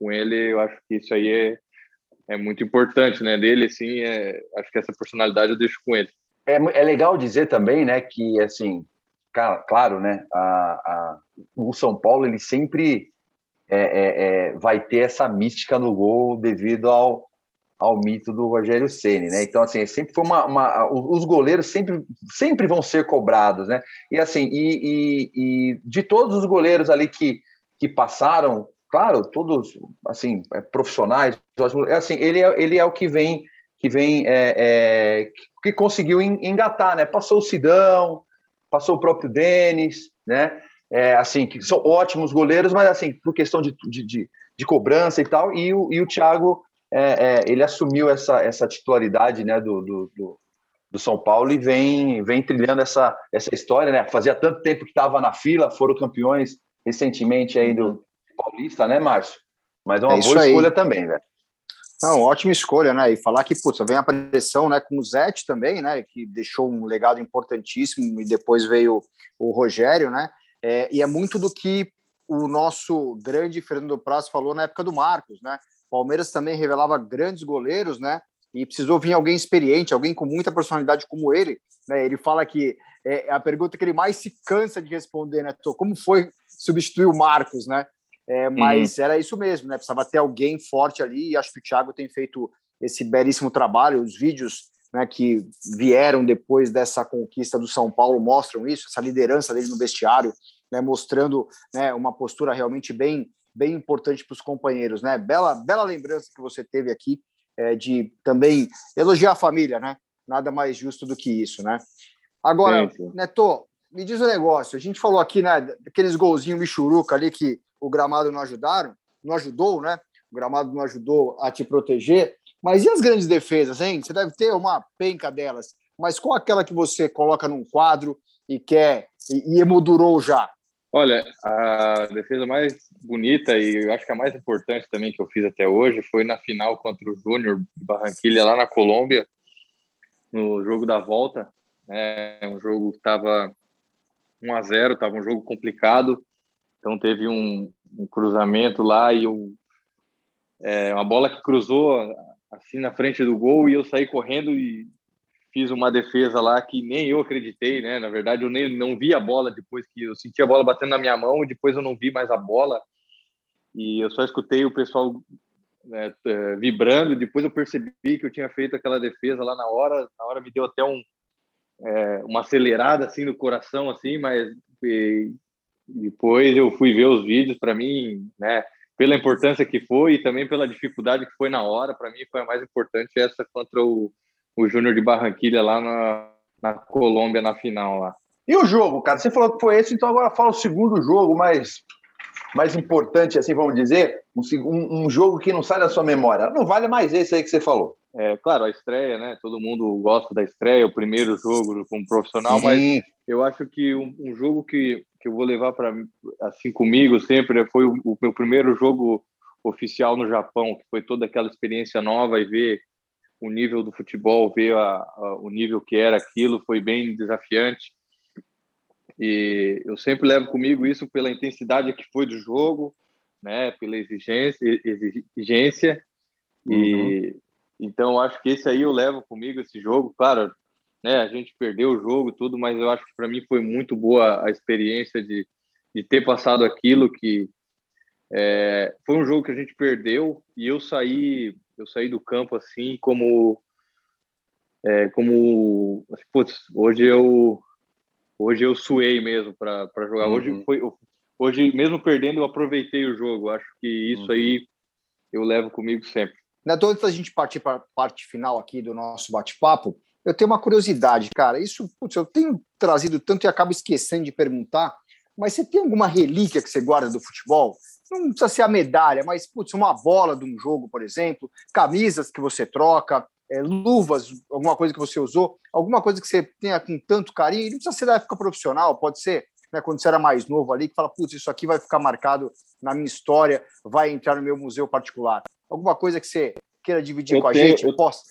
[SPEAKER 4] com ele, eu acho que isso aí é, é muito importante, né? Dele, assim, é, acho que essa personalidade eu deixo com ele.
[SPEAKER 3] É, é legal dizer também, né, que, assim, claro, né, a, a, o São Paulo, ele sempre é, é, é, vai ter essa mística no gol devido ao, ao mito do Rogério Ceni, né? Então assim, sempre foi uma, uma, os goleiros sempre, sempre vão ser cobrados, né? E assim, e, e, e de todos os goleiros ali que, que passaram claro, todos assim é, profissionais. É assim, ele é, ele é o que vem que vem é, é, que conseguiu engatar, né? Passou o Sidão, passou o próprio Denis, né? é, assim, que são ótimos goleiros, mas assim, por questão de, de, de, de cobrança e tal, e o, e o Thiago, é, ele assumiu essa, essa titularidade, né, do, do, do, do, São Paulo e vem, vem trilhando essa, essa história, né, fazia tanto tempo que estava na fila, foram campeões recentemente aí do Paulista, né, Márcio? Mas é uma é boa escolha aí. também, velho.
[SPEAKER 2] Não, ótima escolha, né? E falar que, putz, vem a pressão, né, com o Zete também, né, que deixou um legado importantíssimo e depois veio o Rogério, né? É, e é muito do que o nosso grande Fernando Praz falou na época do Marcos, né? Palmeiras também revelava grandes goleiros, né? E precisou vir alguém experiente, alguém com muita personalidade como ele. Né? Ele fala que é a pergunta que ele mais se cansa de responder, né? Como foi substituir o Marcos, né? É, mas uhum. era isso mesmo, né? Precisava ter alguém forte ali, e acho que o Thiago tem feito esse belíssimo trabalho. Os vídeos né, que vieram depois dessa conquista do São Paulo mostram isso, essa liderança dele no vestiário, né, mostrando né, uma postura realmente bem, bem importante para os companheiros. Né? Bela, bela lembrança que você teve aqui é, de também elogiar a família, né? Nada mais justo do que isso, né? Agora, sim, sim. Neto, me diz o um negócio. A gente falou aqui, né, daqueles golzinhos michuruca ali que o gramado não ajudaram, não ajudou, né? O gramado não ajudou a te proteger. Mas e as grandes defesas, hein? Você deve ter uma penca delas. Mas qual aquela que você coloca num quadro e quer e, e emoldurou já?
[SPEAKER 4] Olha, a defesa mais bonita e eu acho que a mais importante também que eu fiz até hoje foi na final contra o Júnior Barranquilha lá na Colômbia, no jogo da volta. É um jogo que estava 1 a 0, estava um jogo complicado. Então teve um, um cruzamento lá e um, é, uma bola que cruzou assim na frente do gol e eu saí correndo e fiz uma defesa lá que nem eu acreditei, né? Na verdade, eu nem não vi a bola depois que eu senti a bola batendo na minha mão e depois eu não vi mais a bola. E eu só escutei o pessoal né, vibrando. Depois eu percebi que eu tinha feito aquela defesa lá na hora. Na hora me deu até um é, uma acelerada assim no coração, assim. Mas e, depois eu fui ver os vídeos. Para mim, né? pela importância que foi e também pela dificuldade que foi na hora. Para mim, foi a mais importante essa contra o, o Júnior de Barranquilha lá na, na Colômbia, na final lá.
[SPEAKER 3] E o jogo, cara? Você falou que foi esse, então agora fala o segundo jogo mais, mais importante, assim, vamos dizer, um, um jogo que não sai da sua memória. Não vale mais esse aí que você falou.
[SPEAKER 4] É, claro, a estreia, né? Todo mundo gosta da estreia, o primeiro jogo como profissional, Sim. mas eu acho que um, um jogo que que eu vou levar para assim comigo sempre foi o, o, meu primeiro jogo oficial no Japão, que foi toda aquela experiência nova e ver o nível do futebol, ver a, a, o nível que era aquilo, foi bem desafiante. E eu sempre levo comigo isso pela intensidade que foi do jogo, né, pela exigência, exigência. Uhum. E então acho que esse aí eu levo comigo esse jogo, claro, né? A gente perdeu o jogo, tudo, mas eu acho que para mim foi muito boa a experiência de, de ter passado aquilo que é, foi um jogo que a gente perdeu e eu saí eu saí do campo assim como é, como putz, hoje eu hoje eu suei mesmo para jogar uhum. hoje foi hoje mesmo perdendo eu aproveitei o jogo acho que isso uhum. aí eu levo comigo sempre
[SPEAKER 2] Neto, antes da gente partir para a parte final aqui do nosso bate-papo, eu tenho uma curiosidade, cara. Isso, putz, eu tenho trazido tanto e acabo esquecendo de perguntar, mas você tem alguma relíquia que você guarda do futebol? Não precisa ser a medalha, mas, putz, uma bola de um jogo, por exemplo, camisas que você troca, é, luvas, alguma coisa que você usou, alguma coisa que você tenha com tanto carinho, não precisa ser da época profissional, pode ser né, quando você era mais novo ali, que fala, putz, isso aqui vai ficar marcado na minha história, vai entrar no meu museu particular. Alguma coisa que você queira dividir eu com tenho, a gente?
[SPEAKER 4] Eu, posso?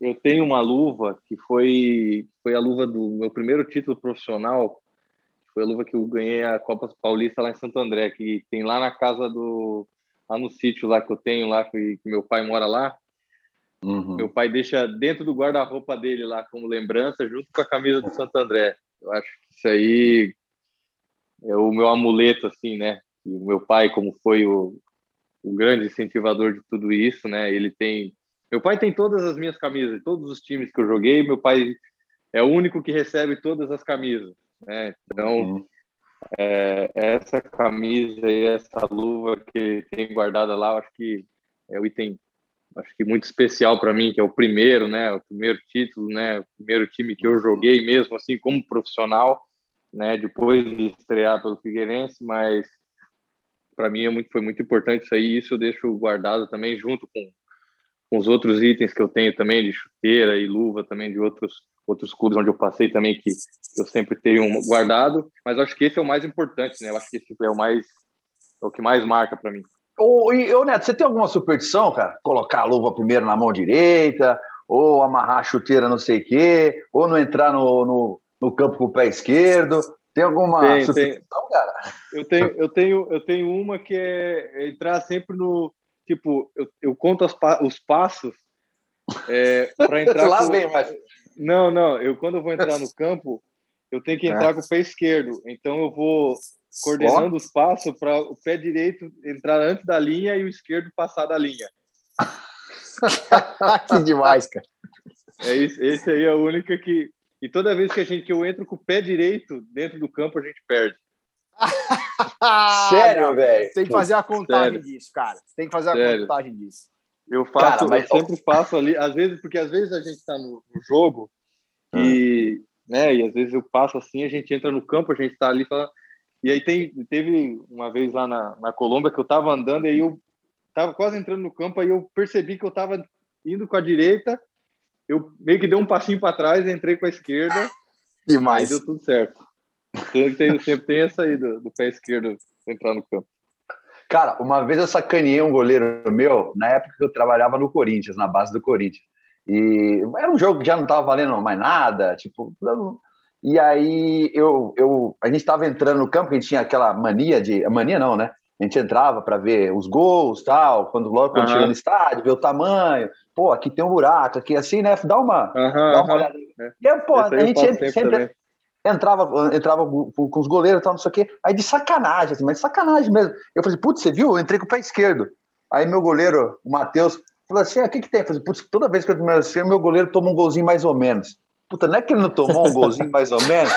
[SPEAKER 4] Eu tenho uma luva que foi, foi a luva do meu primeiro título profissional. Foi a luva que eu ganhei a Copa Paulista lá em Santo André, que tem lá na casa do. lá no sítio lá que eu tenho, lá que, que meu pai mora lá. Uhum. Meu pai deixa dentro do guarda-roupa dele lá como lembrança, junto com a camisa do Santo André. Eu acho que isso aí é o meu amuleto, assim, né? E o meu pai, como foi o, o grande incentivador de tudo isso, né? Ele tem meu pai tem todas as minhas camisas, todos os times que eu joguei, meu pai é o único que recebe todas as camisas, né? Então, uhum. é, essa camisa e essa luva que tem guardada lá, acho que é o item acho que muito especial para mim, que é o primeiro, né, o primeiro título, né, o primeiro time que eu joguei mesmo assim como profissional. né, depois de estrear pelo Figueirense, mas para mim é muito, foi muito importante isso aí, isso eu deixo guardado também junto com, com os outros itens que eu tenho também de chuteira e luva também de outros outros clubes onde eu passei também que eu sempre tenho um guardado, mas acho que esse é o mais importante, né? Eu acho que esse é o mais é o que mais marca para mim.
[SPEAKER 3] Ô, e, ô, Neto, você tem alguma superstição, cara? Colocar a luva primeiro na mão direita, ou amarrar a chuteira não sei o quê, ou não entrar no, no, no campo com o pé esquerdo. Tem alguma
[SPEAKER 4] tem, superstição, tem. cara? Eu tenho, eu, tenho, eu tenho uma que é entrar sempre no. Tipo, eu, eu conto as, os passos é, para entrar.
[SPEAKER 3] Lá com... mas...
[SPEAKER 4] Não, não. Eu, quando eu vou entrar no campo, eu tenho que entrar é. com o pé esquerdo. Então eu vou coordenando os passos para o pé direito entrar antes da linha e o esquerdo passar da linha.
[SPEAKER 2] que demais, cara.
[SPEAKER 4] É isso, esse aí é a única que. E toda vez que a gente que eu entro com o pé direito dentro do campo, a gente perde.
[SPEAKER 3] Sério, velho?
[SPEAKER 2] Tem que fazer a contagem Sério. disso, cara. Tem que fazer a Sério. contagem disso.
[SPEAKER 4] Eu faço, cara, mas... eu sempre faço ali, às vezes, porque às vezes a gente está no, no, jogo e, hum. né, e às vezes eu passo assim, a gente entra no campo, a gente está ali falando, e aí tem, teve uma vez lá na, na Colômbia que eu estava andando e aí eu estava quase entrando no campo, aí eu percebi que eu estava indo com a direita, eu meio que dei um passinho para trás, entrei com a esquerda,
[SPEAKER 2] demais.
[SPEAKER 4] Aí deu tudo certo. Sempre tem, sempre tem essa aí do, do pé esquerdo entrar no campo.
[SPEAKER 3] Cara, uma vez eu sacaneei um goleiro meu, na época que eu trabalhava no Corinthians, na base do Corinthians. E era um jogo que já não estava valendo mais nada, tipo. E aí eu, eu, a gente estava entrando no campo, a gente tinha aquela mania de. Mania não, né? A gente entrava para ver os gols, tal, quando logo quando uhum. chega no estádio, ver o tamanho. Pô, aqui tem um buraco, aqui assim, né? Dá uma,
[SPEAKER 4] uhum,
[SPEAKER 3] dá uma olhada. É. E pô, a gente sempre, sempre entrava, entrava com os goleiros tal, não sei o quê. Aí de sacanagem, assim, mas de sacanagem mesmo. Eu falei, putz, você viu? Eu entrei com o pé esquerdo. Aí meu goleiro, o Matheus, falou assim: ah, o que, que tem? Eu falei, putz, toda vez que eu tomei assim, meu goleiro toma um golzinho mais ou menos. Puta, não é que ele não tomou um golzinho mais ou menos?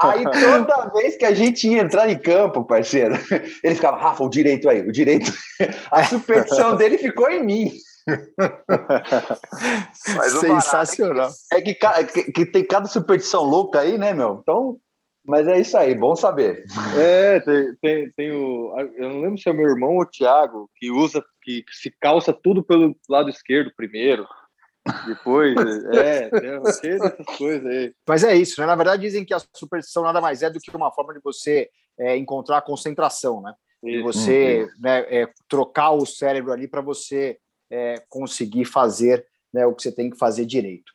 [SPEAKER 3] Aí toda vez que a gente ia entrar em campo, parceiro, ele ficava, Rafa, o direito aí, o direito. A superstição dele ficou em mim.
[SPEAKER 2] Sensacional.
[SPEAKER 3] É que, que, que, tem cada superstição louca aí, né, meu? Então, mas é isso aí, bom saber.
[SPEAKER 4] É, tem, tem, tem o. Eu não lembro se é meu irmão ou o Thiago, que usa, que se calça tudo pelo lado esquerdo primeiro. Depois, é, tem cheio dessas coisas aí.
[SPEAKER 2] Mas é isso, né? Na verdade, dizem que a superstição nada mais é do que uma forma de você é, encontrar concentração, né? E você uhum. né, é, trocar o cérebro ali para você é, conseguir fazer né, o que você tem que fazer direito.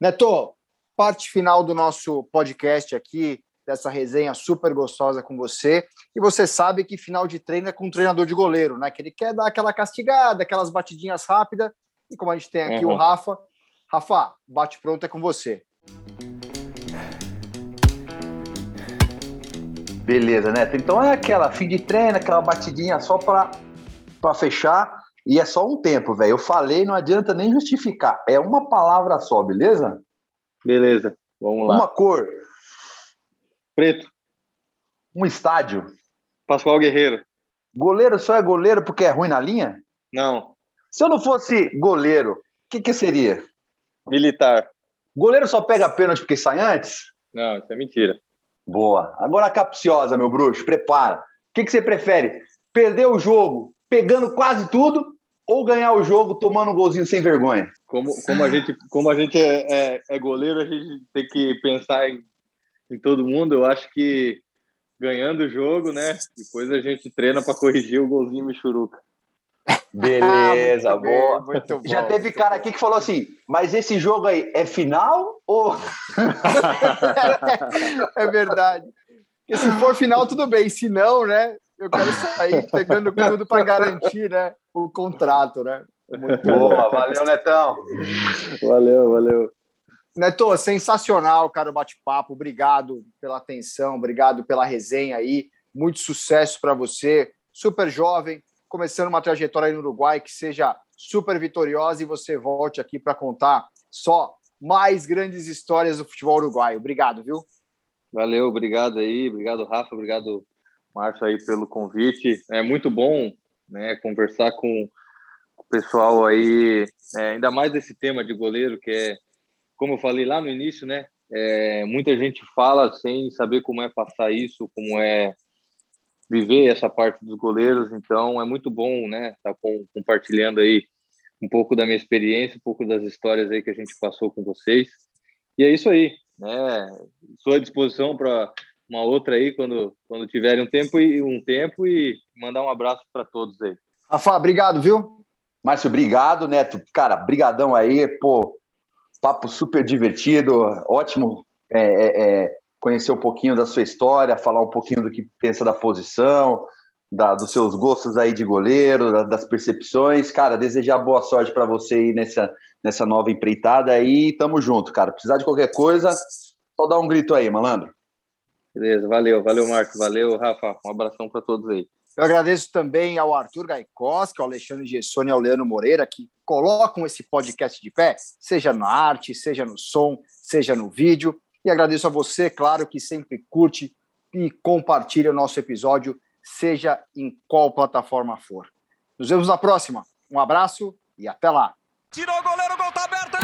[SPEAKER 2] Neto, parte final do nosso podcast aqui, dessa resenha super gostosa com você. E você sabe que final de treino é com um treinador de goleiro, né? Que ele quer dar aquela castigada, aquelas batidinhas rápidas. E como a gente tem aqui uhum. o Rafa, Rafa, bate pronto é com você.
[SPEAKER 3] Beleza, Neto. Então é aquela fim de treino, aquela batidinha só para fechar. E é só um tempo, velho. Eu falei, não adianta nem justificar. É uma palavra só, beleza?
[SPEAKER 4] Beleza, vamos lá.
[SPEAKER 3] Uma cor.
[SPEAKER 4] Preto.
[SPEAKER 3] Um estádio.
[SPEAKER 4] Pascoal Guerreiro.
[SPEAKER 3] Goleiro só é goleiro porque é ruim na linha?
[SPEAKER 4] Não.
[SPEAKER 3] Se eu não fosse goleiro, o que, que seria?
[SPEAKER 4] Militar.
[SPEAKER 3] Goleiro só pega pênalti porque sai antes?
[SPEAKER 4] Não, isso é mentira.
[SPEAKER 3] Boa. Agora a capciosa, meu bruxo, prepara. O que, que você prefere? Perder o jogo pegando quase tudo ou ganhar o jogo tomando um golzinho sem vergonha?
[SPEAKER 4] Como, como a gente, como a gente é, é, é goleiro, a gente tem que pensar em, em todo mundo. Eu acho que ganhando o jogo, né? Depois a gente treina para corrigir o golzinho Michuruca.
[SPEAKER 3] Beleza, ah, boa. Já teve cara aqui que falou assim: mas esse jogo aí é final ou.
[SPEAKER 2] é verdade. Porque se for final, tudo bem. Se não, né? Eu quero sair pegando tudo para garantir né, o contrato, né?
[SPEAKER 3] Muito boa, valeu, Netão.
[SPEAKER 4] Valeu, valeu.
[SPEAKER 2] Neto, sensacional, cara, o bate-papo. Obrigado pela atenção, obrigado pela resenha aí. Muito sucesso para você. Super jovem, começando uma trajetória aí no Uruguai que seja super vitoriosa e você volte aqui para contar só mais grandes histórias do futebol uruguaio. Obrigado, viu?
[SPEAKER 4] Valeu, obrigado aí, obrigado Rafa, obrigado Márcio aí pelo convite. É muito bom, né, conversar com o pessoal aí, é, ainda mais desse tema de goleiro que é, como eu falei lá no início, né, É, muita gente fala sem saber como é passar isso, como é viver essa parte dos goleiros. Então é muito bom, né? Estar tá compartilhando aí um pouco da minha experiência, um pouco das histórias aí que a gente passou com vocês. E é isso aí, né? Estou à disposição para uma outra aí quando quando tiverem um tempo e um tempo e mandar um abraço para todos aí.
[SPEAKER 2] Rafa, obrigado, viu?
[SPEAKER 3] Márcio, obrigado, Neto. Cara, brigadão aí, pô, papo super divertido, ótimo é, é, é, conhecer um pouquinho da sua história, falar um pouquinho do que pensa da posição, da, dos seus gostos aí de goleiro, da, das percepções. Cara, desejar boa sorte para você aí nessa, nessa nova empreitada aí. Tamo junto, cara. Precisar de qualquer coisa, só dá um grito aí, malandro.
[SPEAKER 4] Beleza, valeu, valeu, Marcos, valeu, Rafa. Um abração para todos aí.
[SPEAKER 2] Eu agradeço também ao Arthur Gaikoski, ao Alexandre Gessoni e ao Leandro Moreira, que colocam esse podcast de pé, seja na arte, seja no som, seja no vídeo. E agradeço a você, claro, que sempre curte e compartilha o nosso episódio, seja em qual plataforma for. Nos vemos na próxima. Um abraço e até lá.
[SPEAKER 1] Tirou o goleiro, o gol tá aberto,